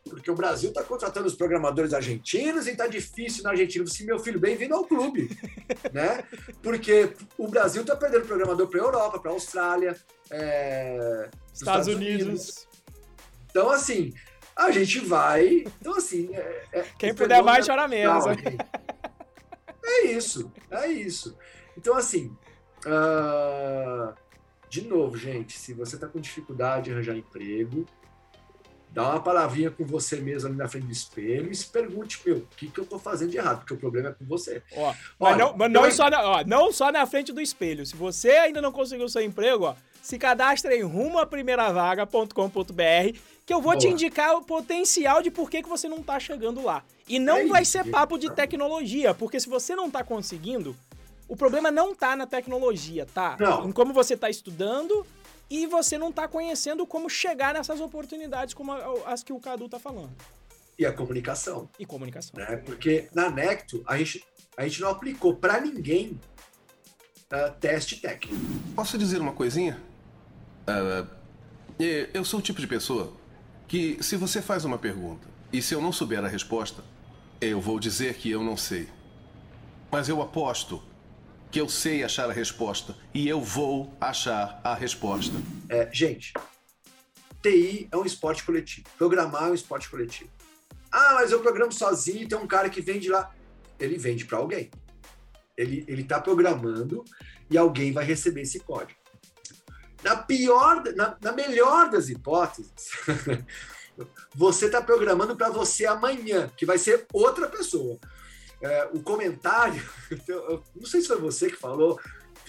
porque o Brasil está contratando os programadores argentinos e está difícil na Argentina. Eu disse, meu filho, bem-vindo ao clube, [laughs] né? Porque o Brasil está perdendo programador para a Europa, para a Austrália, é, Estados, Estados Unidos. Unidos. Então, assim, a gente vai. Então, assim. É, é, Quem puder mais, chora menos. É isso, é isso. Então, assim, uh, de novo, gente, se você está com dificuldade em arranjar emprego, dá uma palavrinha com você mesmo ali na frente do espelho e se pergunte, meu, o que, que eu estou fazendo de errado? Porque o problema é com você. Ó, Olha, mas não, mas não, só na, ó, não só na frente do espelho. Se você ainda não conseguiu seu emprego, ó, se cadastre em rumoaprimeiravagacombr que eu vou Boa. te indicar o potencial de por que, que você não tá chegando lá. E não é vai ser papo de tecnologia, porque se você não tá conseguindo, o problema não tá na tecnologia, tá? Não. Em como você tá estudando e você não tá conhecendo como chegar nessas oportunidades como as que o Cadu tá falando. E a comunicação. E comunicação. Né? Porque na Necto, a gente, a gente não aplicou para ninguém uh, teste técnico. Posso dizer uma coisinha? Uh, eu sou o tipo de pessoa que se você faz uma pergunta e se eu não souber a resposta, eu vou dizer que eu não sei. Mas eu aposto que eu sei achar a resposta e eu vou achar a resposta. É, gente, TI é um esporte coletivo. Programar é um esporte coletivo. Ah, mas eu programo sozinho e tem um cara que vende lá. Ele vende para alguém. Ele está programando e alguém vai receber esse código. Na pior, na, na melhor das hipóteses, [laughs] você está programando para você amanhã, que vai ser outra pessoa. É, o comentário, [laughs] não sei se foi você que falou,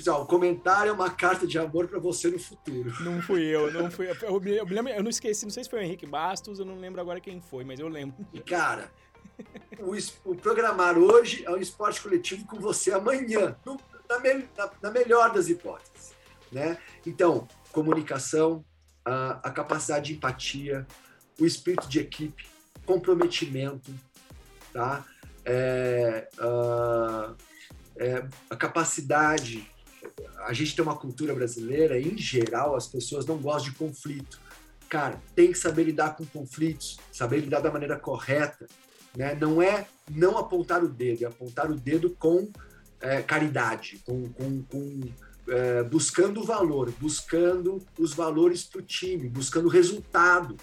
o comentário é uma carta de amor para você no futuro. Não fui eu, não fui eu. Eu, eu, lembro, eu não esqueci, não sei se foi o Henrique Bastos, eu não lembro agora quem foi, mas eu lembro. E cara, o, o programar hoje é um esporte coletivo com você amanhã, no, na, na, na melhor das hipóteses. Né? Então, comunicação, a, a capacidade de empatia, o espírito de equipe, comprometimento, tá? É, uh, é, a capacidade. A gente tem uma cultura brasileira, em geral, as pessoas não gostam de conflito. Cara, tem que saber lidar com conflitos, saber lidar da maneira correta. Né? Não é não apontar o dedo, é apontar o dedo com é, caridade, com, com, com é, buscando valor, buscando os valores para o time, buscando resultado.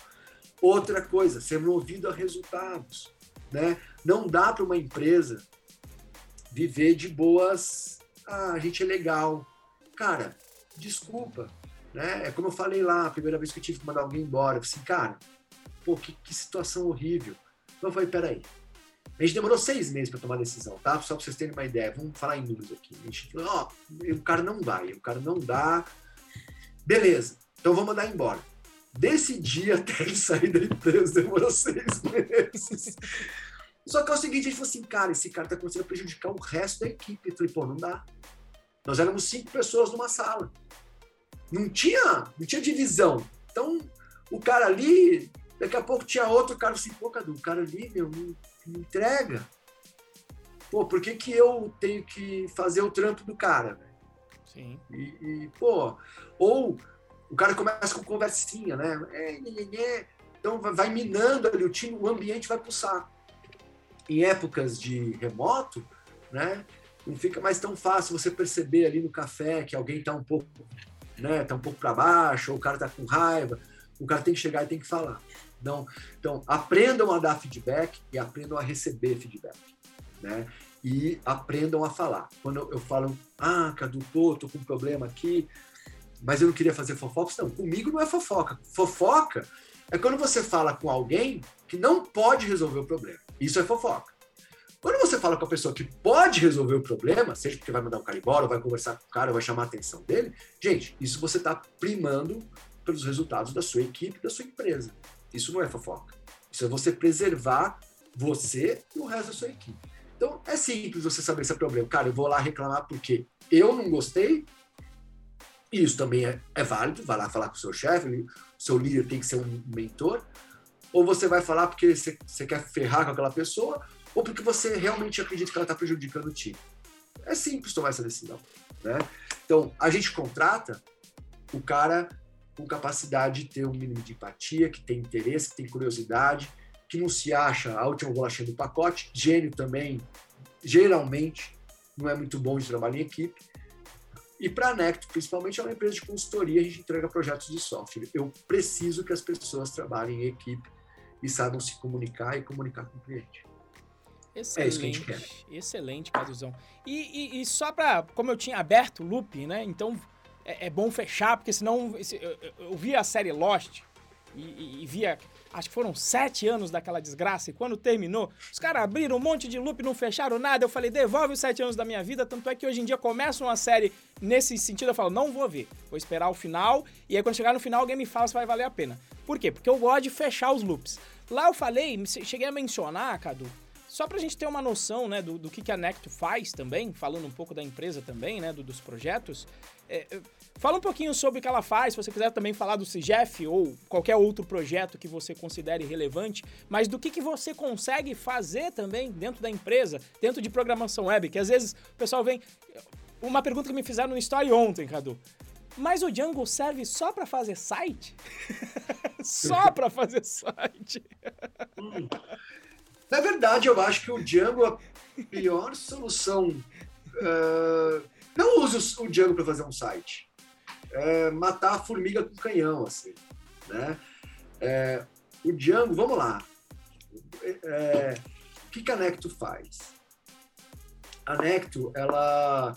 Outra coisa, ser movido a resultados. Né? Não dá para uma empresa viver de boas. Ah, a gente é legal. Cara, desculpa. Né? É como eu falei lá, a primeira vez que eu tive que mandar alguém embora. Eu falei assim, cara, pô, que, que situação horrível. Então eu falei, peraí. A gente demorou seis meses para tomar decisão, tá? Só para vocês terem uma ideia. Vamos falar em números aqui. A gente falou, ó, oh, o cara não vai, o cara não dá. Beleza, então vamos mandar embora. Desse dia até ele sair da empresa demorou seis meses. Só que é o seguinte, a gente falou assim, cara, esse cara tá começando a prejudicar o resto da equipe. Eu falei, pô, não dá. Nós éramos cinco pessoas numa sala. Não tinha, não tinha divisão. Então, o cara ali, daqui a pouco tinha outro cara assim, pô, Cadu, o cara ali, meu, me, me entrega. Pô, por que, que eu tenho que fazer o trampo do cara? Sim. E, e, pô, ou o cara começa com conversinha, né? É, é, é, então vai minando ali o time, o ambiente vai saco em épocas de remoto, né, não fica mais tão fácil você perceber ali no café que alguém está um pouco, né, tá um pouco para baixo, ou o cara está com raiva, o cara tem que chegar e tem que falar. Não, então aprendam a dar feedback e aprendam a receber feedback, né? E aprendam a falar. Quando eu, falo, ah, Cadu, pô, tô com um problema aqui, mas eu não queria fazer fofoca. Não, comigo não é fofoca. Fofoca é quando você fala com alguém que não pode resolver o problema. Isso é fofoca. Quando você fala com a pessoa que pode resolver o problema, seja porque vai mandar o cara embora, vai conversar com o cara, vai chamar a atenção dele, gente, isso você está primando pelos resultados da sua equipe, da sua empresa. Isso não é fofoca. Isso é você preservar você e o resto da sua equipe. Então, é simples você saber se é problema. Cara, eu vou lá reclamar porque eu não gostei. Isso também é, é válido. Vai lá falar com o seu chefe, o seu líder tem que ser um mentor ou você vai falar porque você, você quer ferrar com aquela pessoa, ou porque você realmente acredita que ela está prejudicando o time. É simples tomar essa decisão. Né? Então, a gente contrata o cara com capacidade de ter um mínimo de empatia, que tem interesse, que tem curiosidade, que não se acha a última bolachinha do pacote. Gênio também, geralmente, não é muito bom de trabalhar em equipe. E para a Necto, principalmente, é uma empresa de consultoria, a gente entrega projetos de software. Eu preciso que as pessoas trabalhem em equipe e saibam se comunicar e comunicar com o cliente. Excelente, é isso que a gente quer. Excelente, Caduzão. E, e, e só para, como eu tinha aberto o loop, né? Então é, é bom fechar, porque senão eu, eu, eu a série Lost e, e, e, via, acho que foram sete anos daquela desgraça, e quando terminou, os caras abriram um monte de loop, não fecharam nada. Eu falei, devolve os sete anos da minha vida. Tanto é que hoje em dia começa uma série nesse sentido, eu falo, não vou ver, vou esperar o final, e aí quando chegar no final alguém me fala se vai valer a pena. Por quê? Porque eu gosto de fechar os loops. Lá eu falei, cheguei a mencionar, Cadu, só pra gente ter uma noção, né, do, do que, que a Necto faz também, falando um pouco da empresa também, né, do, dos projetos. É, fala um pouquinho sobre o que ela faz, se você quiser também falar do CIGEF ou qualquer outro projeto que você considere relevante, mas do que, que você consegue fazer também dentro da empresa, dentro de programação web, que às vezes o pessoal vem... Uma pergunta que me fizeram no story ontem, Cadu. Mas o Django serve só para fazer site? [laughs] só para fazer site? [laughs] Na verdade, eu acho que o Django é a pior solução. Uh, não use o Django para fazer um site. É matar a formiga com canhão, assim. Né? É, o Django, vamos lá. É, o que, que a Necto faz? A Necto, ela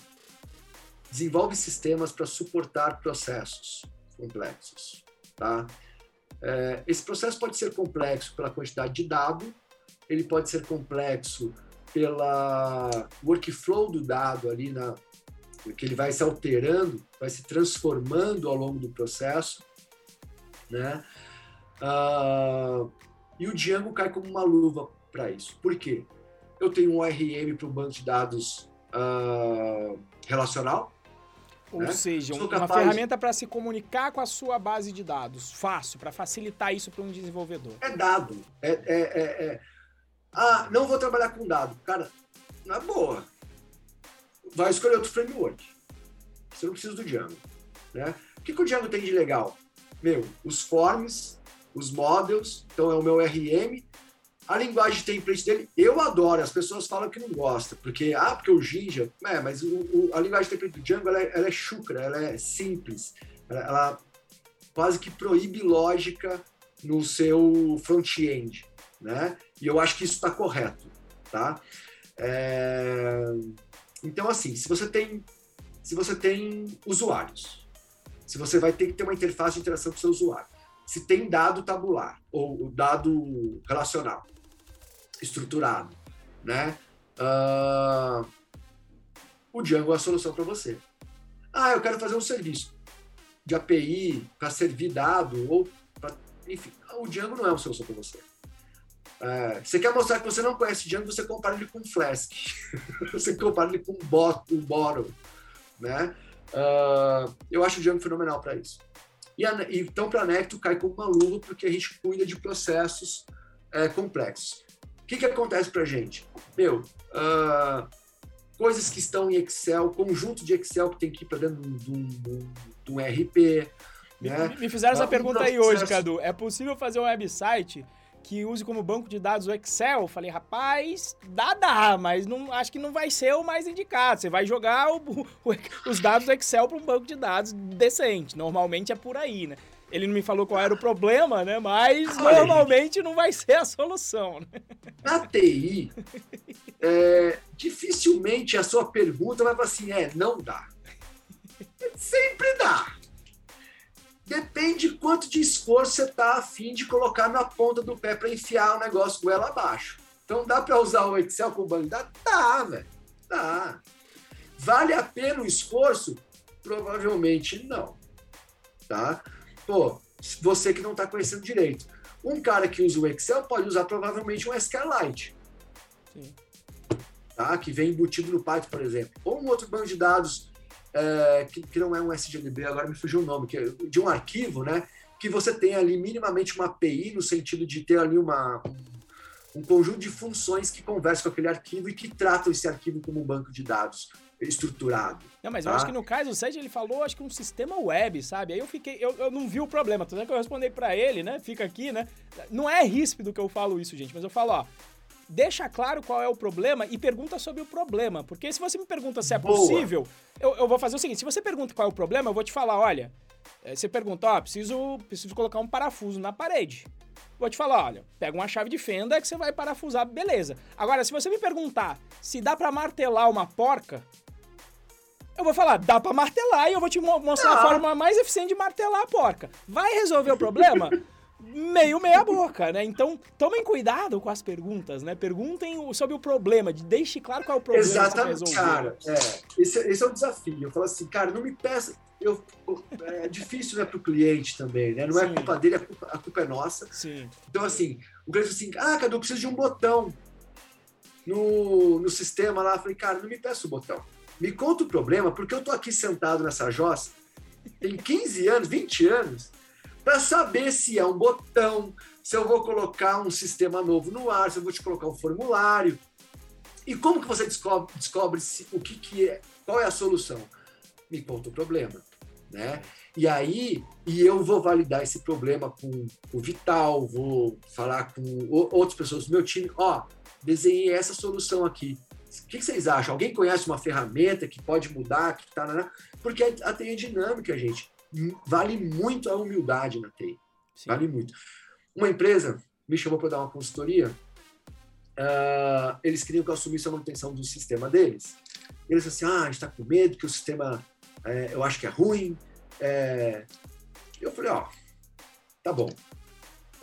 desenvolve sistemas para suportar processos complexos. Tá? É, esse processo pode ser complexo pela quantidade de dado, ele pode ser complexo pela workflow do dado ali na que ele vai se alterando, vai se transformando ao longo do processo, né? Uh, e o Django cai como uma luva para isso. Por quê? Eu tenho um ORM para um banco de dados uh, relacional, Ou né? seja, Sou uma capaz- ferramenta para se comunicar com a sua base de dados. Fácil, para facilitar isso para um desenvolvedor. É dado. É, é, é- é- Ah, não vou trabalhar com dado. Cara, na boa. Vai escolher outro framework. Você não precisa do Django. Né? O que, que o Django tem de legal? Meu, os forms, os models, então é o meu RM. A linguagem template dele, eu adoro. As pessoas falam que não gostam, porque, ah, porque o Jinja. É, mas o- o- a linguagem template do Django ela é, ela é chucra, ela é simples. Ela, ela quase que proíbe lógica no seu front-end, né? E eu acho que isso está correto, tá? É, Então, assim, se você tem, se você tem usuários, se você vai ter que ter uma interface de interação com o seu usuário, se tem dado tabular ou dado relacional estruturado, né? Ah, o Django é a solução para você. Ah, eu quero fazer um serviço de API para servir dado ou pra, enfim, o Django não é uma solução para você. É, você quer mostrar que você não conhece Django, você compara ele com Flask. [laughs] você compara ele com Bot, o Bottle, né? Ah, eu acho o Django fenomenal para isso. E a, então para a Necto cai como uma luva porque a gente cuida de processos é, complexos. O que, que acontece para a gente? Meu, ah, coisas que estão em Excel, conjunto de Excel que tem que ir para dentro de um, de um- RP, Me- né? Me, fizeram essa um pergunta aí processo. hoje, Cadu. É possível fazer um website que use como banco de dados o Excel? Eu falei, rapaz, dá, dá, mas não, acho que não vai ser o mais indicado. Você vai jogar o- o- os dados do Excel para um banco de dados decente. Normalmente é por aí, né? Ele não me falou qual era o problema, né? Mas Olha, normalmente não vai [laughs] ser a solução, né? Na TI, é, dificilmente a sua pergunta vai falar assim, é, não dá. Sempre dá. Depende quanto de esforço você está afim de colocar na ponta do pé para enfiar o negócio goela abaixo. Então dá para usar o Excel com banco de dados? Dá, velho. Dá. Vale a pena o esforço? Provavelmente não. Tá? Pô, você que não está conhecendo direito. Um cara que usa o Excel pode usar provavelmente um SQLite Sim. tá? que vem embutido no Python, por exemplo. Ou um outro banco de dados é, que, que não é um SGDB, agora me fugiu o nome, que é de um arquivo, né? Que você tem ali minimamente uma API, no sentido de ter ali uma, um, conjunto de funções que conversam com aquele arquivo e que tratam esse arquivo como um banco de dados estruturado. Não, mas eu Tá. acho que no caso, o Sérgio, ele falou, acho que um sistema web, sabe? Aí eu fiquei, eu, eu não vi o problema. Tanto é que eu respondi pra ele, né? Fica aqui, né? Não é ríspido que eu falo isso, gente, mas eu falo, ó, deixa claro qual é o problema e pergunta sobre o problema. Porque se você me pergunta se é Boa. possível, eu, eu vou fazer o seguinte, se você pergunta qual é o problema, eu vou te falar, olha, eh, você pergunta, ó, preciso, preciso colocar um parafuso na parede. Vou te falar, olha, pega uma chave de fenda que você vai parafusar, beleza. Agora, se você me perguntar se dá pra martelar uma porca, eu vou falar, dá pra martelar e eu vou te mo- mostrar a Tá. forma mais eficiente de martelar a porca. Vai resolver o problema? [laughs] Meio meia boca, né? Então, tomem cuidado com as perguntas, né? Perguntem sobre o problema, de- deixe claro qual é o problema que Exatamente, resolver. cara. É, esse, esse é o desafio. Eu falo assim, cara, não me peça. Eu, é difícil né, para o cliente também, né? Não é Sim. culpa dele, a culpa, a culpa é nossa. Sim. Então, assim, o cliente assim, ah, Cadu, eu preciso de um botão no, no sistema lá. Eu falei, cara, não me peça o botão. Me conta o problema, porque eu tô aqui sentado nessa jossa, tem 15 anos, 20 anos, para saber se é um botão, se eu vou colocar um sistema novo no ar, se eu vou te colocar um formulário. E como que você descobre, descobre se, o que, que é, qual é a solução? Me conta o problema, né? E aí, e eu vou validar esse problema com o Vital, vou falar com outras pessoas do meu time. Ó, desenhei essa solução aqui. O que, vocês acham? Alguém conhece uma ferramenta que pode mudar, que tá, né? Porque a TI é dinâmica, gente. Vale muito a humildade na TI. sim. Vale muito. Uma empresa me chamou para dar uma consultoria. ah, eles queriam que eu assumisse a manutenção do sistema deles. Eles assim: ah, a gente está com medo que o sistema é, eu acho que é ruim. É... Eu falei: ó, tá bom.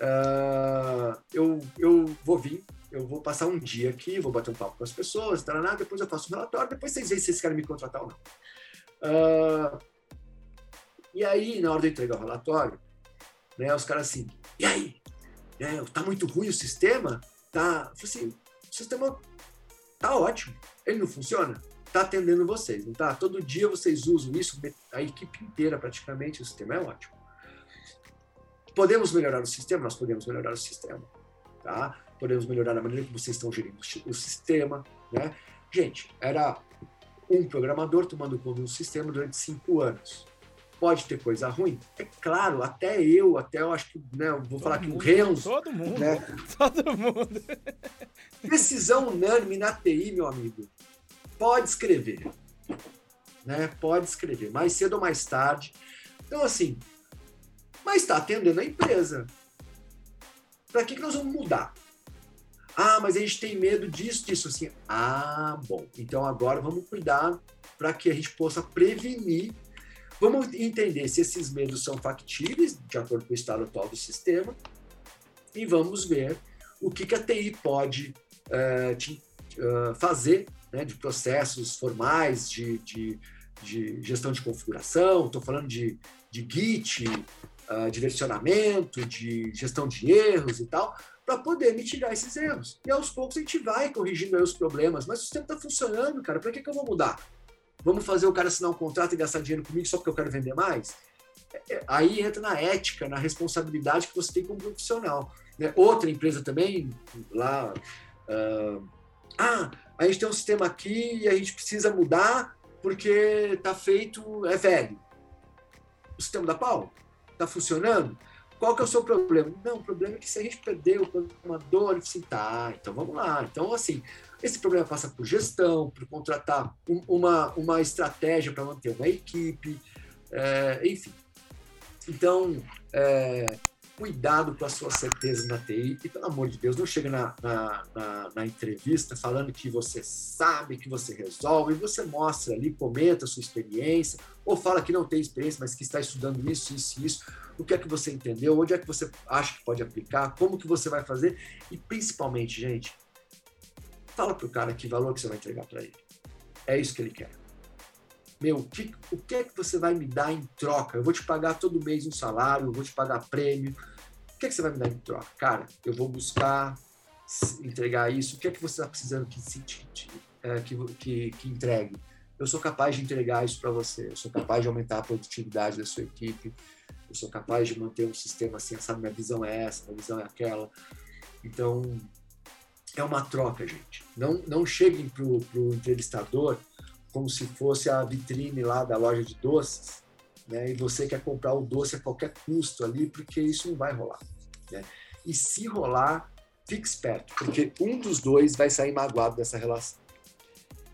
Ah, eu, eu vou vir, eu vou passar um dia aqui, vou bater um papo com as pessoas, taraná, depois eu faço um relatório, depois vocês veem se vocês querem me contratar ou não. Ah, e aí, na hora de entregar o relatório, né, os caras assim, e aí? É, tá muito ruim o sistema? Tá. Eu falei assim, o sistema tá ótimo. Ele não funciona? está atendendo vocês, não tá? Todo dia vocês usam isso, a equipe inteira praticamente, o sistema é ótimo. Podemos melhorar o sistema? Nós podemos melhorar o sistema, tá? Podemos melhorar a maneira como vocês estão gerindo o sistema, né? Gente, era um programador tomando conta do sistema durante cinco anos. Pode ter coisa ruim? É claro, até eu, até eu acho que, né, eu vou todo falar que o Renzo... Todo mundo, né? [laughs] todo mundo. Decisão unânime na TI, meu amigo. Pode escrever, né? Pode escrever, mais cedo ou mais tarde. Então, assim, mas está atendendo a empresa. Para que, que nós vamos mudar? Ah, mas a gente tem medo disso, disso, assim. Ah, bom. Então agora vamos cuidar para que a gente possa prevenir. Vamos entender se esses medos são factíveis, de acordo com o estado atual do sistema, e vamos ver o que, que a TI pode uh, te, uh, fazer né, de processos formais, de, de, de gestão de configuração. Estou falando de, de Git, uh, de versionamento, de gestão de erros e tal, para poder mitigar esses erros. E aos poucos a gente vai corrigindo os problemas, mas o sistema está funcionando, cara, para que, que eu vou mudar? Vamos fazer o cara assinar um contrato e gastar dinheiro comigo só porque eu quero vender mais? É, é, aí entra na ética, na responsabilidade que você tem como profissional. Né? Outra empresa também, lá. Uh, ah, a gente tem um sistema aqui e a gente precisa mudar porque está feito, é velho. O sistema da pau? Está funcionando? Qual que é o seu problema? Não, o problema é que se a gente perder o programador, assim, tá, então vamos lá. Então, assim, esse problema passa por gestão, por contratar um, uma, uma estratégia para manter uma equipe, é, enfim. Então, é, cuidado com as suas certezas na TI e, pelo amor de Deus, não chega na, na, na, na, entrevista falando que você sabe, que você resolve, você mostra ali, comenta a sua experiência, ou fala que não tem experiência, mas que está estudando isso, isso e isso, o que é que você entendeu, onde é que você acha que pode aplicar, como que você vai fazer? E, principalmente, gente, fala para o cara que valor que você vai entregar para ele. É isso que ele quer meu, que, o que é que você vai me dar em troca? Eu vou te pagar todo mês um salário, eu vou te pagar prêmio. O que é que você vai me dar em troca? Cara, eu vou buscar entregar isso. O que é que você está precisando que, é, que, que, que entregue? Eu sou capaz de entregar isso para você. Eu sou capaz de aumentar a produtividade da sua equipe. Eu sou capaz de manter um sistema assim, sabe? Minha visão é essa, minha visão é aquela. Então, é uma troca, gente. Não, não cheguem para o entrevistador como se fosse a vitrine lá da loja de doces, né? E você quer comprar o doce a qualquer custo ali, porque isso não vai rolar. Né? E se rolar, fique esperto, porque um dos dois vai sair magoado dessa relação.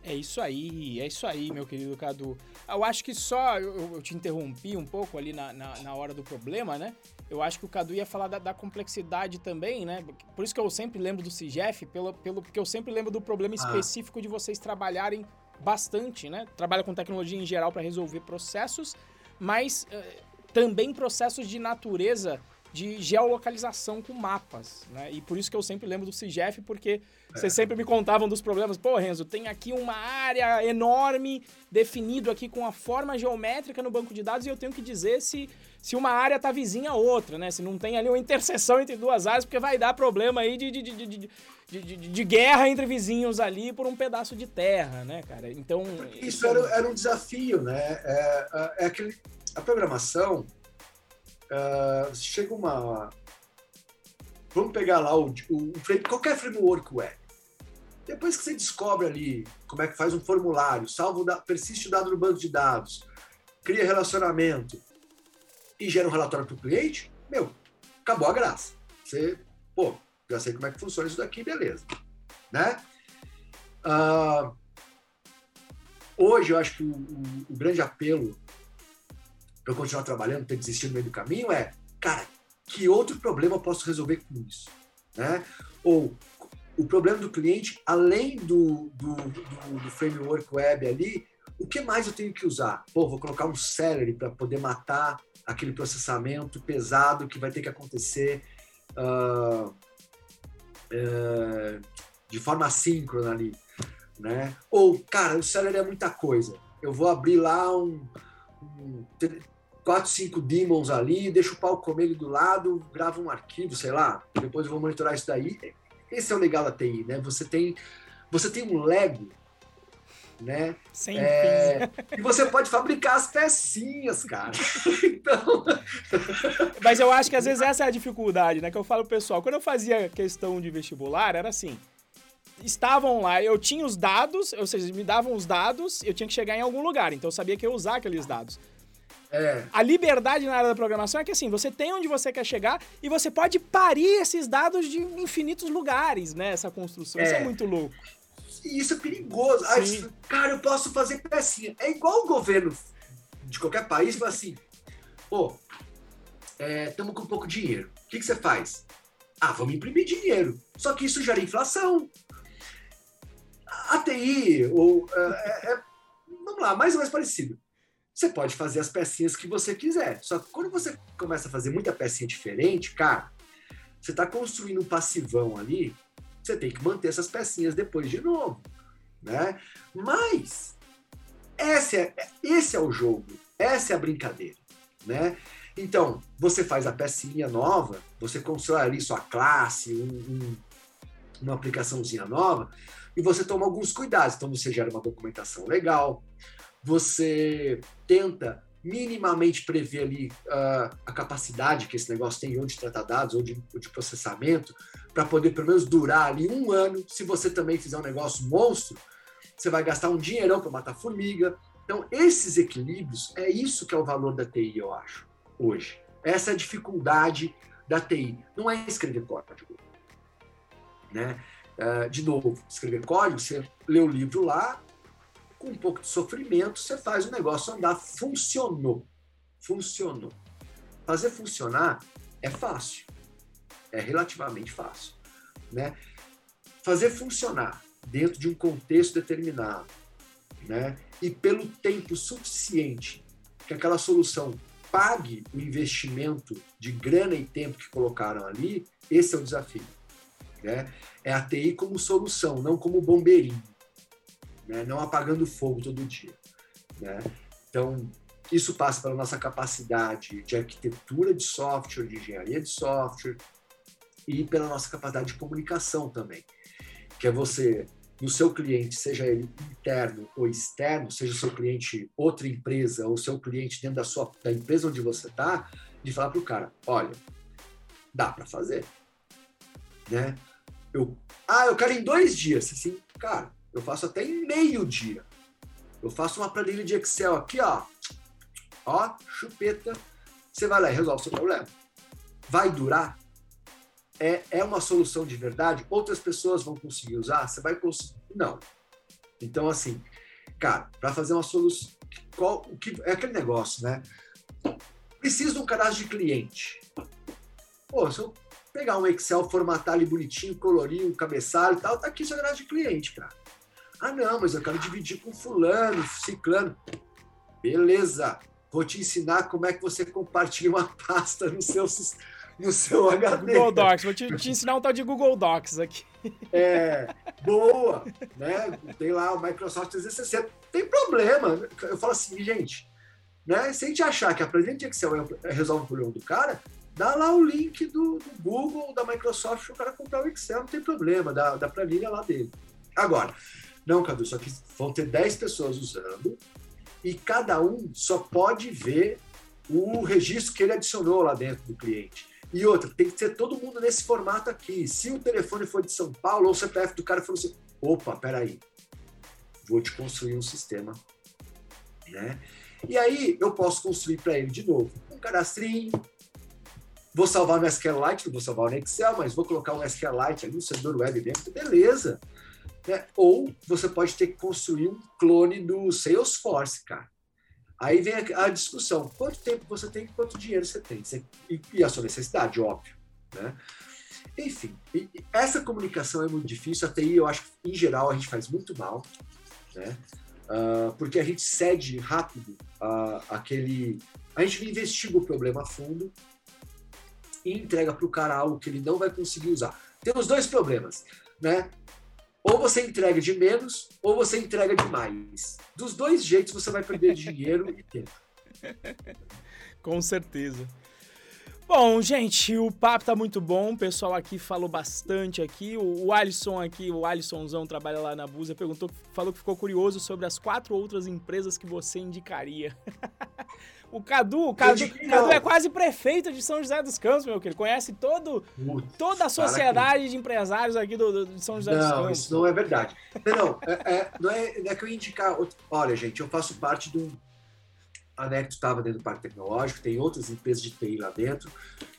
É isso aí, é isso aí, meu querido Cadu. Eu acho que só eu, eu te interrompi um pouco ali na, na, na, hora do problema, né? Eu acho que o Cadu ia falar da, da, complexidade também, né? Por isso que eu sempre lembro do CIGEF, pelo, pelo, porque eu sempre lembro do problema ah. específico ah. de vocês trabalharem bastante, né? Trabalha com tecnologia em geral para resolver processos, mas uh, também processos de natureza de geolocalização com mapas, né? E por isso que eu sempre lembro do CIGEF, porque é. vocês sempre me contavam dos problemas. Pô, Renzo, tem aqui uma área enorme, definido aqui com a forma geométrica no banco de dados, e eu tenho que dizer se, se uma área tá vizinha a outra, né? Se não tem ali uma interseção entre duas áreas, porque vai dar problema aí de, de, de, de de, de, guerra entre vizinhos ali por um pedaço de terra, né, cara? Então. Isso era, era um desafio, né? É, é, é aquele, a programação uh, chega uma. Vamos pegar lá o, o, qualquer framework web. Depois que você descobre ali como é que faz um formulário, salvo da, persiste o dado no banco de dados, cria relacionamento e gera um relatório para o cliente, meu, acabou a graça. Você, pô, já sei como é que funciona isso daqui, beleza. Né? Uh, hoje, eu acho que o, o, o grande apelo para eu continuar trabalhando, ter desistido no meio do caminho é, cara, que outro problema eu posso resolver com isso? Né? Ou o problema do cliente, além do, do, do, do framework web ali, o que mais eu tenho que usar? Pô, vou colocar um Celery para poder matar aquele processamento pesado que vai ter que acontecer. Uh, é, de forma síncrona ali, né? Ou, cara, o Celery é muita coisa. Eu vou abrir lá um, um quatro, cinco demons ali, deixo o pau comer ele do lado, gravo um arquivo, sei lá, depois eu vou monitorar isso daí. Esse é o legal da TI, né? Você tem, você tem um Lego, né? Sem É, e você pode fabricar as pecinhas, cara. [laughs] Então, Mas eu acho que às vezes essa é a dificuldade, né? Que eu falo pro pessoal. Quando eu fazia questão de vestibular, era assim. Estavam lá, eu tinha os dados, ou seja, me davam os dados, eu tinha que chegar em algum lugar, então eu sabia que eu ia usar aqueles dados. É, A liberdade na área da programação é que assim, você tem onde você quer chegar e você pode parir esses dados de infinitos lugares, né? Essa construção. Isso é É. muito louco. e isso é perigoso. Ah, isso- cara, eu posso fazer pecinha. É igual o governo de qualquer país fala assim: pô, estamos com pouco dinheiro. O que, que você faz? Ah, vamos imprimir dinheiro. Só que isso gera inflação. A TI, ou, é, é- é- vamos lá, mais ou menos parecido. Você pode fazer as pecinhas que você quiser. Só que quando você começa a fazer muita pecinha diferente, cara, você está construindo um passivão ali, você tem que manter essas pecinhas depois de novo, né? Mas esse é, esse é o jogo, essa é a brincadeira, né? Então, você faz a pecinha nova, você constrói ali sua classe, um- um- uma aplicaçãozinha nova, e você toma alguns cuidados. Então, você gera uma documentação legal, você tenta minimamente prever ali ah, a capacidade que esse negócio tem ou de tratar dados ou de, ou de processamento, para poder pelo menos durar ali um ano. Se você também fizer um negócio monstro, você vai gastar um dinheirão para matar formiga. Então, esses equilíbrios, é isso que é o valor da TI, eu acho, hoje. Essa é a dificuldade da TI. Não é escrever código. Né? Ah, de novo, escrever código, você lê o livro lá, com um pouco de sofrimento, você faz o negócio andar. Funcionou. Funcionou. Fazer funcionar é fácil. É relativamente fácil. Né? Fazer funcionar dentro de um contexto determinado, né? e pelo tempo suficiente que aquela solução pague o investimento de grana e tempo que colocaram ali, esse é o desafio. Né? É a TI como solução, não como bombeirinho né? não apagando fogo todo dia. Né? Então, isso passa pela nossa capacidade de arquitetura de software, de engenharia de software e pela nossa capacidade de comunicação também, que é você, no seu cliente, seja ele interno ou externo, seja o seu cliente outra empresa ou seu cliente dentro da sua da empresa onde você está, de falar para o cara, olha, dá para fazer, né? Eu, ah, eu quero em dois dias, assim, cara, eu faço até em meio dia. Eu faço uma planilha de Excel aqui, ó. Ó, chupeta. Você vai lá e resolve o seu problema. Vai durar? É, é uma solução de verdade? Outras pessoas vão conseguir usar? Você vai conseguir? Não. Então, assim, cara, para fazer uma solução. O que, é aquele negócio, né? Preciso de um cadastro de cliente. Pô, se eu pegar um Excel, formatar ali bonitinho, colorir um cabeçalho e tal, tá aqui seu cadastro de cliente, cara. Ah, não, mas eu quero dividir com fulano, ciclano. Beleza. Vou te ensinar como é que você compartilha uma pasta no seu, no seu HD. Google Docs, vou te, te ensinar um tal de Google Docs aqui. É, boa, né? Tem lá o Microsoft 360. Tem problema. Eu falo assim, gente, né? Se a gente achar que a Excel é- resolve o problema do cara, dá lá o link do, do Google, da Microsoft, para o cara comprar o Excel, não tem problema, da, da planilha lá dele. Agora, não, Cadu, só que vão ter 10 pessoas usando e cada um só pode ver o registro que ele adicionou lá dentro do cliente. E outra, tem que ser todo mundo nesse formato aqui. Se o telefone for de São Paulo ou o CPF do cara for assim, opa, peraí, vou te construir um sistema. Né? E aí eu posso construir para ele de novo um cadastrinho. Vou salvar no SQLite, não vou salvar no Excel, mas vou colocar um SQLite ali no servidor web dentro, beleza. Né? Ou você pode ter que construir um clone do Salesforce, cara. Aí vem a, a discussão: quanto tempo você tem, quanto dinheiro você tem, você, e, e, a sua necessidade, óbvio. Né? Enfim, e, e essa comunicação é muito difícil. A TI, eu acho que, em geral, a gente faz muito mal, né? Uh, porque a gente cede rápido uh, aquele. A gente investiga o problema a fundo e entrega para o cara algo que ele não vai conseguir usar. Temos dois problemas, né? Ou você entrega de menos, ou você entrega de mais. Dos dois jeitos você vai perder dinheiro e tempo. [laughs] Com certeza. Bom, gente, o papo tá muito bom. O pessoal aqui falou bastante aqui. O, Alisson aqui, o Alissonzão trabalha lá na Busa, perguntou, falou que ficou curioso sobre as quatro outras empresas que você indicaria. [laughs] o Cadu, o Cadu, Cadu é quase prefeito de São José dos Campos, meu querido. Conhece todo, toda a sociedade de empresários aqui do, do, de São José não, dos Campos. Não, isso não é verdade. Não, não, é, é, não, é, não é que eu indicar. Olha, gente, eu faço parte de um a Necto estava dentro do Parque Tecnológico, tem outras empresas de TI lá dentro.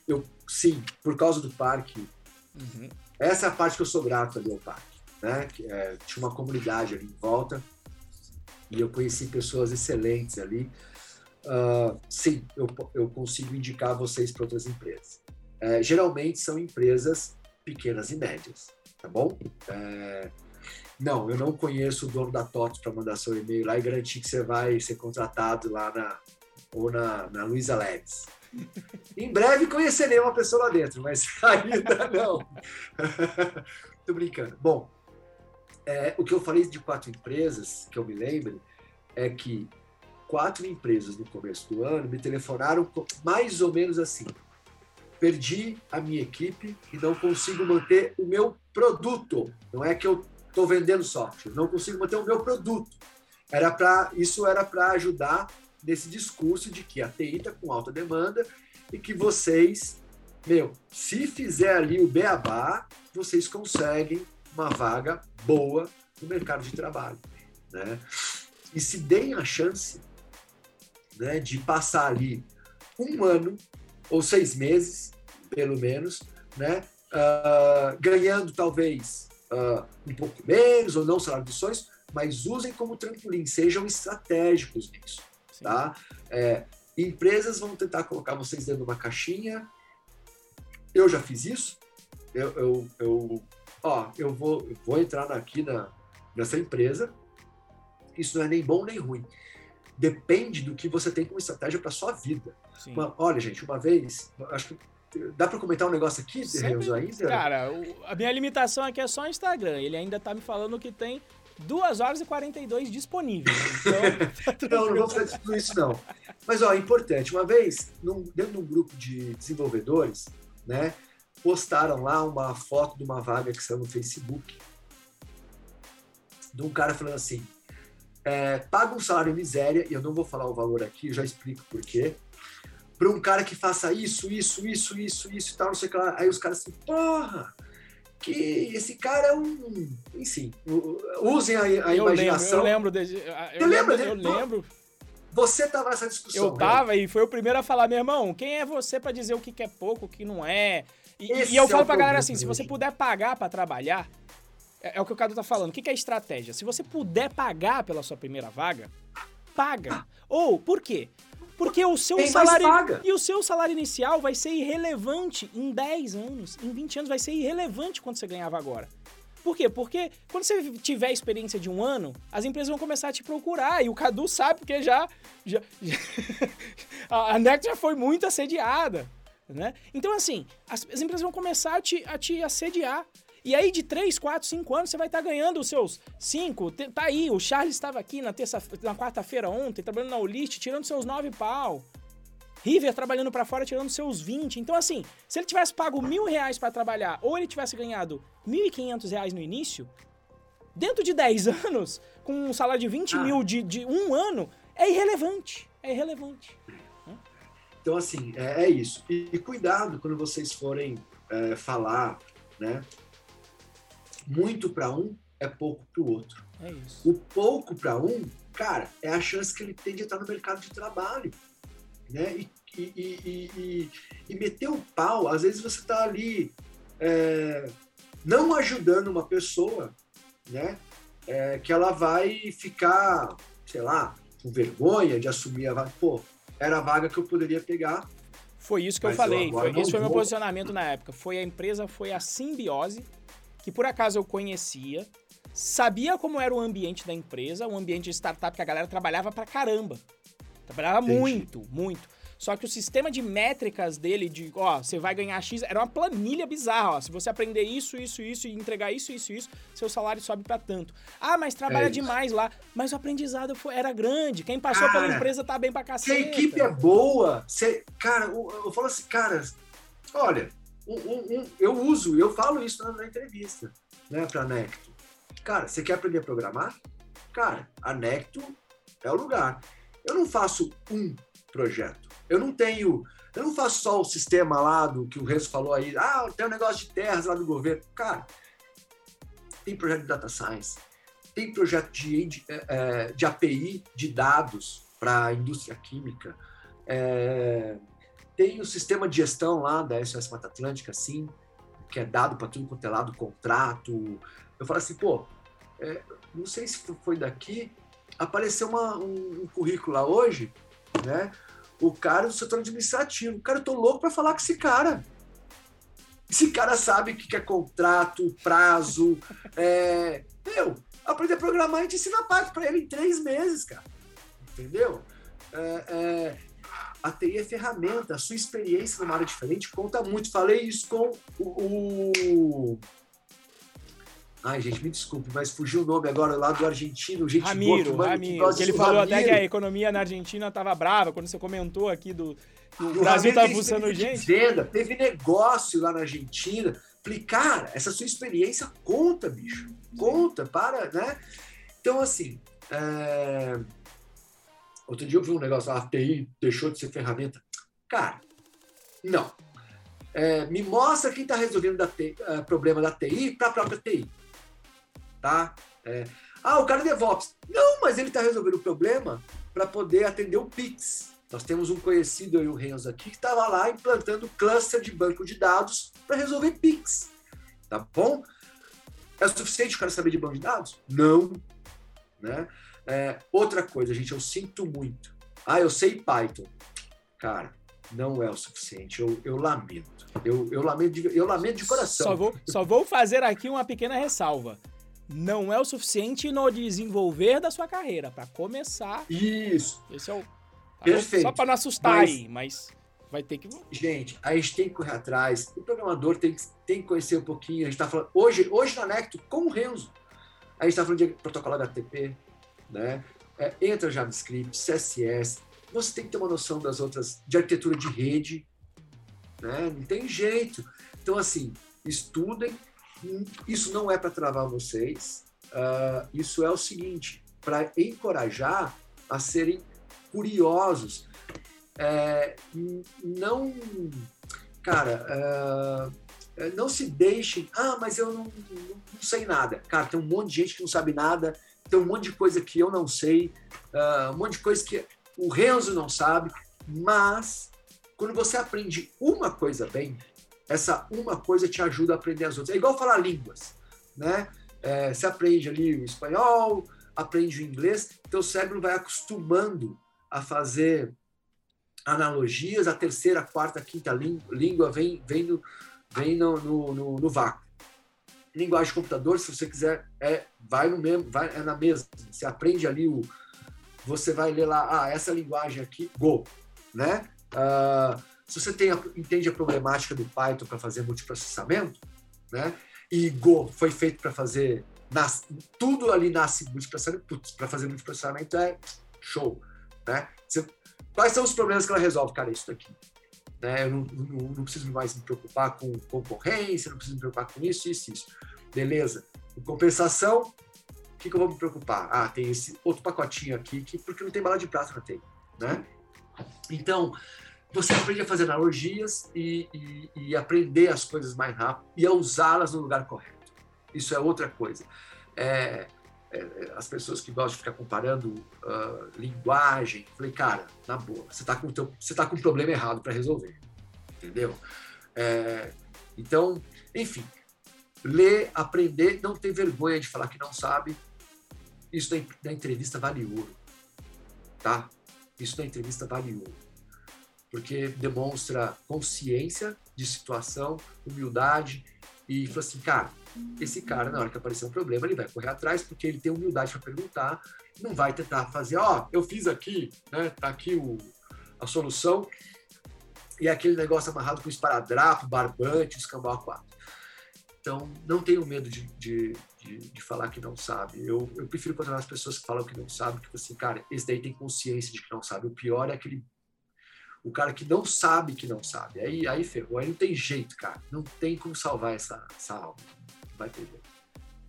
Eu, sim, por causa do parque, uhum. essa é a parte que eu sou grato ali ao parque. Né? Que, é, tinha uma comunidade ali em volta e eu conheci pessoas excelentes ali. Uh, sim, eu, eu consigo indicar vocês para outras empresas. É, geralmente são empresas pequenas e médias, tá bom? É, não, eu não conheço o dono da TOTS para mandar seu e-mail lá e garantir que você vai ser contratado lá na ou na, na Luiza Leves. Em breve conhecerei uma pessoa lá dentro, mas [laughs] ainda não. [laughs] Tô brincando. Bom, é, o que eu falei de quatro empresas, que eu me lembro, é que quatro empresas no começo do ano me telefonaram mais ou menos assim. Perdi a minha equipe e não consigo manter o meu produto. Não é que eu estou vendendo software, não consigo manter o meu produto. Era para isso era para ajudar nesse discurso de que a TI está com alta demanda e que vocês, meu, se fizer ali o beabá, vocês conseguem uma vaga boa no mercado de trabalho, né? E se deem a chance, né, de passar ali um ano ou seis meses, pelo menos, né, uh, ganhando talvez uh, um pouco menos ou não salário de sonhos, mas usem como trampolim, sejam estratégicos nisso. Tá? É, empresas vão tentar colocar vocês dentro de uma caixinha. Eu já fiz isso. Eu, eu, eu ó, eu vou, eu vou entrar aqui na, nessa empresa. Isso não é nem bom nem ruim. Depende do que você tem como estratégia para sua vida. Uma, olha, gente, uma vez, acho que Dá para comentar um negócio aqui, Sempre, ainda? Cara, a minha limitação aqui é só o Instagram. Ele ainda tá me falando que tem 2 horas e 42 disponíveis. Então, [laughs] não, não vou fazer tudo isso, não. Mas, ó, é importante. Uma vez, num, dentro de um grupo de desenvolvedores, né, postaram lá uma foto de uma vaga que saiu no Facebook de um cara falando assim, é, paga um salário miséria, e eu não vou falar o valor aqui, já explico por quê, para um cara que faça isso, isso, isso, isso, isso e tal, não sei o que lá. Aí os caras assim, porra, que esse cara é um. Enfim, usem a, a eu imaginação. Lembro, eu lembro. Eu, lembro, eu lembro. Você tava nessa discussão. Eu tava né? e foi o primeiro a falar, meu irmão, quem é você para dizer o que, é pouco, o que não é? E, e eu é falo pra galera assim: se você puder pagar para trabalhar, é, é, o que o Cadu tá falando. O que, que é estratégia? Se você puder pagar pela sua primeira vaga, paga. Ou, por quê? Porque o seu salário. E o seu salário inicial vai ser irrelevante em 10 anos, em 20 anos, vai ser irrelevante quando você ganhava agora. Por quê? Porque quando você tiver experiência de um ano, as empresas vão começar a te procurar. E o Cadu sabe, porque já. já, [laughs] já a Next já foi muito assediada. Né? Então, assim, as, as empresas vão começar a te, a te assediar. E aí, de 3, 4, 5 anos, você vai estar tá ganhando os seus 5. Tá aí, o Charles estava aqui na, terça, na quarta-feira ontem, trabalhando na Olist, tirando seus 9 pau. River trabalhando para fora, tirando seus 20. Então, assim, se ele tivesse pago mil reais para trabalhar, ou ele tivesse ganhado 1.500 reais no início, dentro de 10 [laughs] anos, com um salário de 20 ah. mil de, de um ano, é irrelevante. É irrelevante. Então, assim, é, é isso. E, e, cuidado quando vocês forem é, falar, né? Muito para um é pouco para o outro. É isso. O pouco para um, cara, é a chance que ele tem de entrar no mercado de trabalho. Né? E, e, e, e, e meter o pau, às vezes você está ali é, não ajudando uma pessoa, né? É, que ela vai ficar, sei lá, com vergonha de assumir a vaga. Pô, era a vaga que eu poderia pegar. Foi isso que eu falei. Eu foi, esse foi o meu posicionamento na época. Foi a empresa, foi a simbiose que por acaso eu conhecia, sabia como era o ambiente da empresa, o ambiente de startup que a galera trabalhava pra caramba. Trabalhava Entendi. muito, muito. Só que o sistema de métricas dele, de ó, você vai ganhar X, era uma planilha bizarra, ó. Se você aprender isso, isso, isso e entregar isso, isso, isso, seu salário sobe para tanto. Ah, mas trabalha é demais lá. Mas o aprendizado foi, era grande. Quem passou cara, pela empresa tá bem pra cacete. Se a equipe é boa, você, cara, eu, eu falo assim, cara, Olha, um, um, eu uso, eu falo isso na, na entrevista, né, para Necto. Cara, você quer aprender a programar? Cara, a Necto é o lugar. Eu não faço um projeto. Eu não tenho, eu não faço só o sistema lá do que o Renzo falou aí. Ah, tem um negócio de terras lá do governo. Cara, tem projeto de data science, tem projeto de, de, é, é, de API de dados para a indústria química. É, tem o sistema de gestão lá da SOS Mata Atlântica, sim, que é dado para tudo quanto é lado, contrato. Eu falo assim, pô, é, não sei se foi daqui, apareceu uma, um, um, currículo lá hoje, né? O cara do setor administrativo. Cara, eu tô louco para falar com esse cara. Esse cara sabe o que é contrato, prazo. É... Meu, aprender a programar, a gente ensina a parte para ele em três meses, cara. Entendeu? É, é, a TI é ferramenta, a sua experiência numa área diferente conta muito. Falei isso com o, o... Ai, gente, me desculpe, mas fugiu o nome agora lá do argentino, gente Ramiro, boa, Ramiro, que ele falou Ramiro. até que a economia na Argentina estava brava, quando você comentou aqui do o, o Brasil estava buscando gente. Venda, teve negócio lá na Argentina. Falei, cara, essa sua experiência conta, bicho. Conta, para, né? Então, assim, é... Outro dia eu vi um negócio, a TI deixou de ser ferramenta. Cara, não. É, me mostra quem está resolvendo o uh, problema da TI para a própria TI. Tá? É, ah, o cara é DevOps. Não, mas ele está resolvendo o problema para poder atender o Pix. Nós temos um conhecido, e o Renzo aqui, que estava lá implantando cluster de banco de dados para resolver Pix. Tá bom? É suficiente o cara saber de banco de dados? Não. Né? É, outra coisa, gente, eu sinto muito. Ah, eu sei Python. Cara, não é o suficiente. Eu, eu lamento. Eu, eu, lamento de, eu lamento de coração. Só vou, só vou fazer aqui uma pequena ressalva. Não é o suficiente no desenvolver da sua carreira. Para começar. Isso. Esse é o. Tá Perfeito. Só para não assustar mas, aí, mas vai ter que. Gente, a gente tem que correr atrás. O programador tem que, tem que conhecer um pouquinho. A gente está falando. Hoje, hoje na Necto, com o Renzo, a gente está falando de protocolo HTTP, né? É, entra JavaScript, CSS, você tem que ter uma noção das outras, de arquitetura de rede, né? Não tem jeito. Então, assim, estudem. Isso não é para travar vocês. Uh, isso é o seguinte, para encorajar a serem curiosos. É, não, cara, uh, não se deixem. Ah, mas eu não, não sei nada. Cara, tem um monte de gente que não sabe nada tem um monte de coisa que eu não sei, uh, um monte de coisa que o Renzo não sabe, mas quando você aprende uma coisa bem, essa uma coisa te ajuda a aprender as outras. É igual falar línguas, né? É, você aprende ali o espanhol, aprende o inglês, teu cérebro vai acostumando a fazer analogias, a terceira, a quarta, a quinta língua vem, vem, no, vem no, no, no, no vácuo linguagem de computador, se você quiser, é vai no mesmo, vai é na mesma. Você aprende ali o, você vai ler lá, ah, essa linguagem aqui, Go, né? Uh, se você tem entende a problemática do Python para fazer multiprocessamento, né? E Go foi feito para fazer nas, tudo ali nasce multiprocessamento, para fazer multiprocessamento é show, né? Você, quais são os problemas que ela resolve? Cara, isso daqui. Né? Eu não, não, não, preciso mais me preocupar com concorrência, não preciso me preocupar com isso, isso, isso. Beleza. Em compensação, o que, que eu vou me preocupar? Ah, tem esse outro pacotinho aqui, que, porque não tem bala de prata na TI. Né? Então, você aprende a fazer analogias e, e, e aprender as coisas mais rápido e a usá-las no lugar correto. Isso é outra coisa. É, as pessoas que gostam de ficar comparando uh, linguagem, falei, cara, na boa, você está com, teu, você tá com um problema errado para resolver, entendeu? É, então, enfim, ler, aprender, não ter vergonha de falar que não sabe, isso da, da entrevista vale ouro, tá? Isso da entrevista vale ouro, porque demonstra consciência de situação, humildade e fala assim, cara, esse cara, na hora que aparecer um problema, ele vai correr atrás, porque ele tem humildade para perguntar, não vai tentar fazer, ó, oh, eu fiz aqui, né, tá aqui o, a solução, e é aquele negócio amarrado com esparadrapo, barbante, escambau 4. Então, não tenho medo de, de, de, de, falar que não sabe. Eu, eu prefiro contratar as pessoas que falam que não sabem, que assim, cara, esse daí tem consciência de que não sabe. O pior é aquele. O cara que não sabe que não sabe. Aí, aí ferrou, aí não tem jeito, cara. Não tem como salvar essa, essa alma. Vai ter jeito.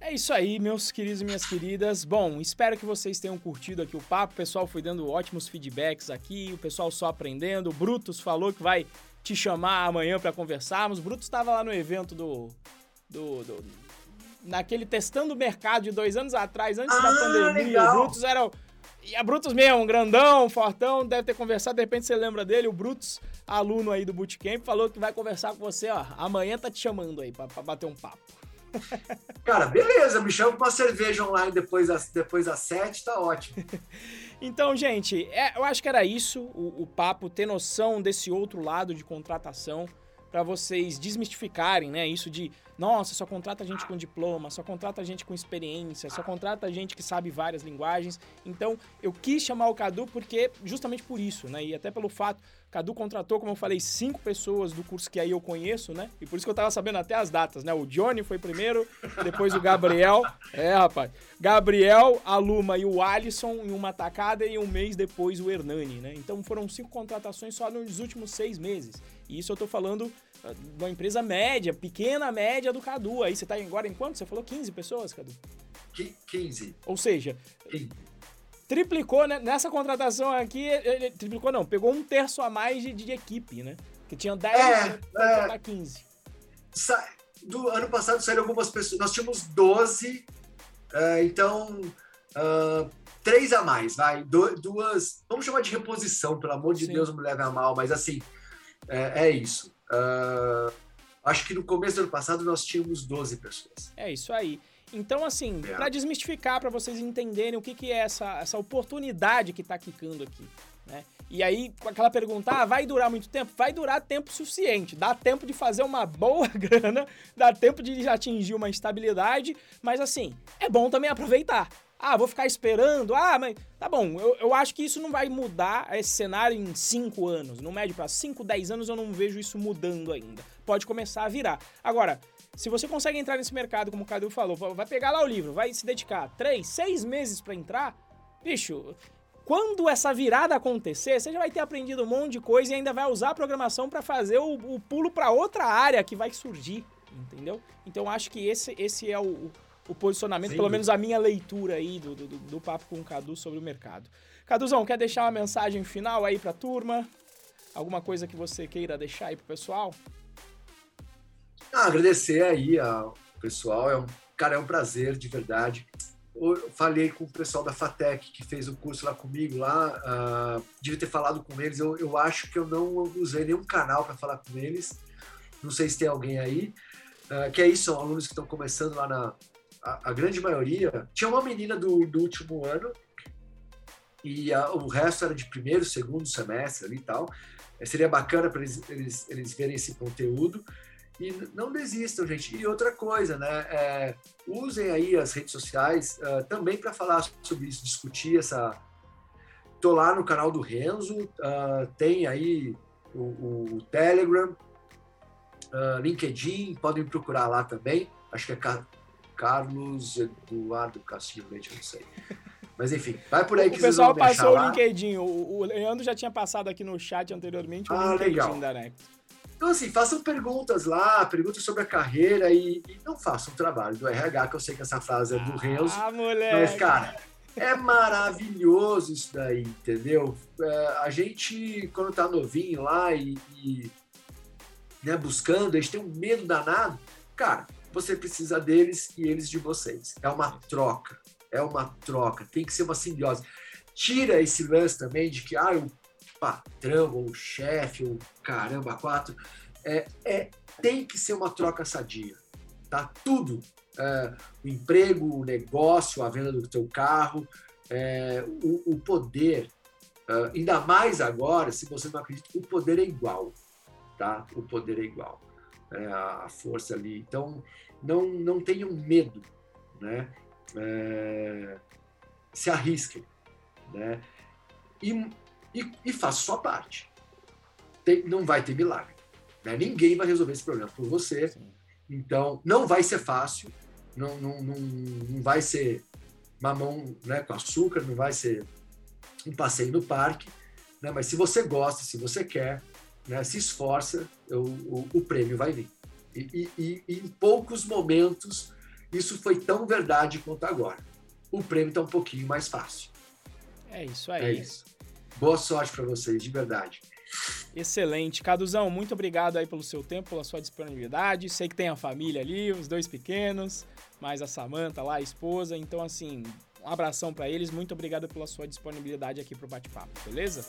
É isso aí, meus queridos e minhas queridas. Bom, espero que vocês tenham curtido aqui o papo. O pessoal foi dando ótimos feedbacks aqui, o pessoal só aprendendo. O Brutus falou que vai te chamar amanhã para conversarmos. O Brutus estava lá no evento do, do, do, naquele testando o mercado de dois anos atrás, antes ah, da pandemia. Legal. O Brutus era e a Brutus mesmo, grandão, fortão, deve ter conversado, de repente você lembra dele, o Brutus, aluno aí do Bootcamp, falou que vai conversar com você, ó, amanhã tá te chamando aí pra, pra bater um papo. [laughs] Cara, beleza, me chama pra uma cerveja online depois das, depois das sete, tá ótimo. [laughs] então, gente, é, eu acho que era isso, o, o papo, ter noção desse outro lado de contratação, para vocês desmistificarem, né? Isso de, nossa, só contrata gente com diploma, só contrata gente com experiência, só contrata gente que sabe várias linguagens. Então, eu quis chamar o Cadu porque justamente por isso, né? E até pelo fato, Cadu contratou, como eu falei, cinco pessoas do curso que aí eu conheço, né? E por isso que eu tava sabendo até as datas, né? O Johnny foi primeiro, depois o Gabriel. [laughs] É, rapaz. Gabriel, a Luma e o Alisson em uma tacada e um mês depois o Hernani, né? Então foram cinco contratações só nos últimos seis meses. E isso eu tô falando ah, de uma empresa média, pequena média do Cadu. Aí você tá agora em quanto? Você falou 15 pessoas, Cadu? 15. Ou seja, 15. triplicou, né? Nessa contratação aqui, ele triplicou não, pegou um terço a mais de, de equipe, né? Que tinha 10, é, é, 15. Sa do ano passado saíram algumas pessoas, nós tínhamos 12, uh, é, então uh, três a mais, vai, du duas, vamos chamar de reposição, pelo amor de Sim. Deus, não me leve a mal, mas assim, é, é isso. Uh, acho que no começo do ano passado nós tínhamos 12 pessoas. É isso aí. Então, assim, é. para desmistificar, para vocês entenderem o que, que é essa, essa oportunidade que está quicando aqui, né? E aí, aquela pergunta, ah, vai durar muito tempo? Vai durar tempo suficiente. Dá tempo de fazer uma boa [laughs] grana, dá tempo de atingir uma estabilidade, mas assim, é bom também aproveitar. Ah, vou ficar esperando. Ah, mas tá bom. Eu, eu acho que isso não vai mudar esse cenário em 5 anos. No médio para 5, 10 anos eu não vejo isso mudando ainda. Pode começar a virar. Agora, se você consegue entrar nesse mercado, como o Cadu falou, vai pegar lá o livro, vai se dedicar 3, 6 meses para entrar, bicho, quando essa virada acontecer, você já vai ter aprendido um monte de coisa e ainda vai usar a programação para fazer o, o pulo para outra área que vai surgir, entendeu? Então acho que esse, esse é o, o posicionamento, Sim. pelo menos a minha leitura aí do, do, do, papo com o Cadu sobre o mercado. Caduzão, quer deixar uma mensagem final aí pra turma? Alguma coisa que você queira deixar aí pro pessoal? Ah, agradecer aí ao pessoal, é um, cara, é um prazer, de verdade. Eu falei com o pessoal da FATEC, que fez o curso lá comigo, lá, uh, devia ter falado com eles, eu, eu acho que eu não usei nenhum canal para falar com eles, não sei se tem alguém aí, uh, que é isso, são alunos que estão começando lá na, a, a grande maioria, tinha uma menina do, do último ano e a, o resto era de primeiro, segundo semestre ali e tal. É, seria bacana para eles, eles, eles verem esse conteúdo. E não desistam, gente. E outra coisa, né? É, usem aí as redes sociais uh, também para falar sobre isso, discutir essa. Tô lá no canal do Renzo, uh, tem aí o, o Telegram, uh, LinkedIn, podem procurar lá também. Acho que é Carlos Eduardo Castilho Leite, não sei. Mas enfim, vai por aí que o vocês vão O pessoal passou o LinkedIn. O, o Leandro já tinha passado aqui no chat anteriormente o ah, LinkedIn legal. da. Então, assim, façam perguntas lá, perguntas sobre a carreira e, e não façam o trabalho do RH, que eu sei que essa frase é do Renzo. Ah, moleque! Mas, cara, é maravilhoso isso daí, entendeu? É, a gente, quando tá novinho lá e, e né, buscando, a gente tem um medo danado. Cara, você precisa deles e eles de vocês. É uma troca, é uma troca, tem que ser uma simbiose. Tira esse lance também de que ah, o patrão, ou o chefe, ou caramba, quatro. É, é, tem que ser uma troca sadia. Tá? Tudo. É, o emprego, o negócio, a venda do teu carro, é, o, o, poder, é, ainda mais agora, se você não acredita, o poder é igual. Tá? O poder é igual. É, a força ali. Então, não, não tenham medo, né? É, se arrisquem, né? E, e, e faça sua parte. Tem, não vai ter milagre. Né? Ninguém vai resolver esse problema por você. Sim. Então, não vai ser fácil, não, não, não, não vai ser mamão né, com açúcar, não vai ser um passeio no parque, né? Mas se você gosta, se você quer, né? se esforça, eu, o, o, prêmio vai vir. E, e, e, em poucos momentos isso foi tão verdade quanto agora. O prêmio está um pouquinho mais fácil. É isso aí. É isso. Boa sorte para vocês, de verdade. Excelente. Caduzão, muito obrigado aí pelo seu tempo, pela sua disponibilidade. Sei que tem a família ali, os dois pequenos, mais a Samanta lá, a esposa. Então, assim, um abração para eles. Muito obrigado pela sua disponibilidade aqui pro bate-papo, beleza?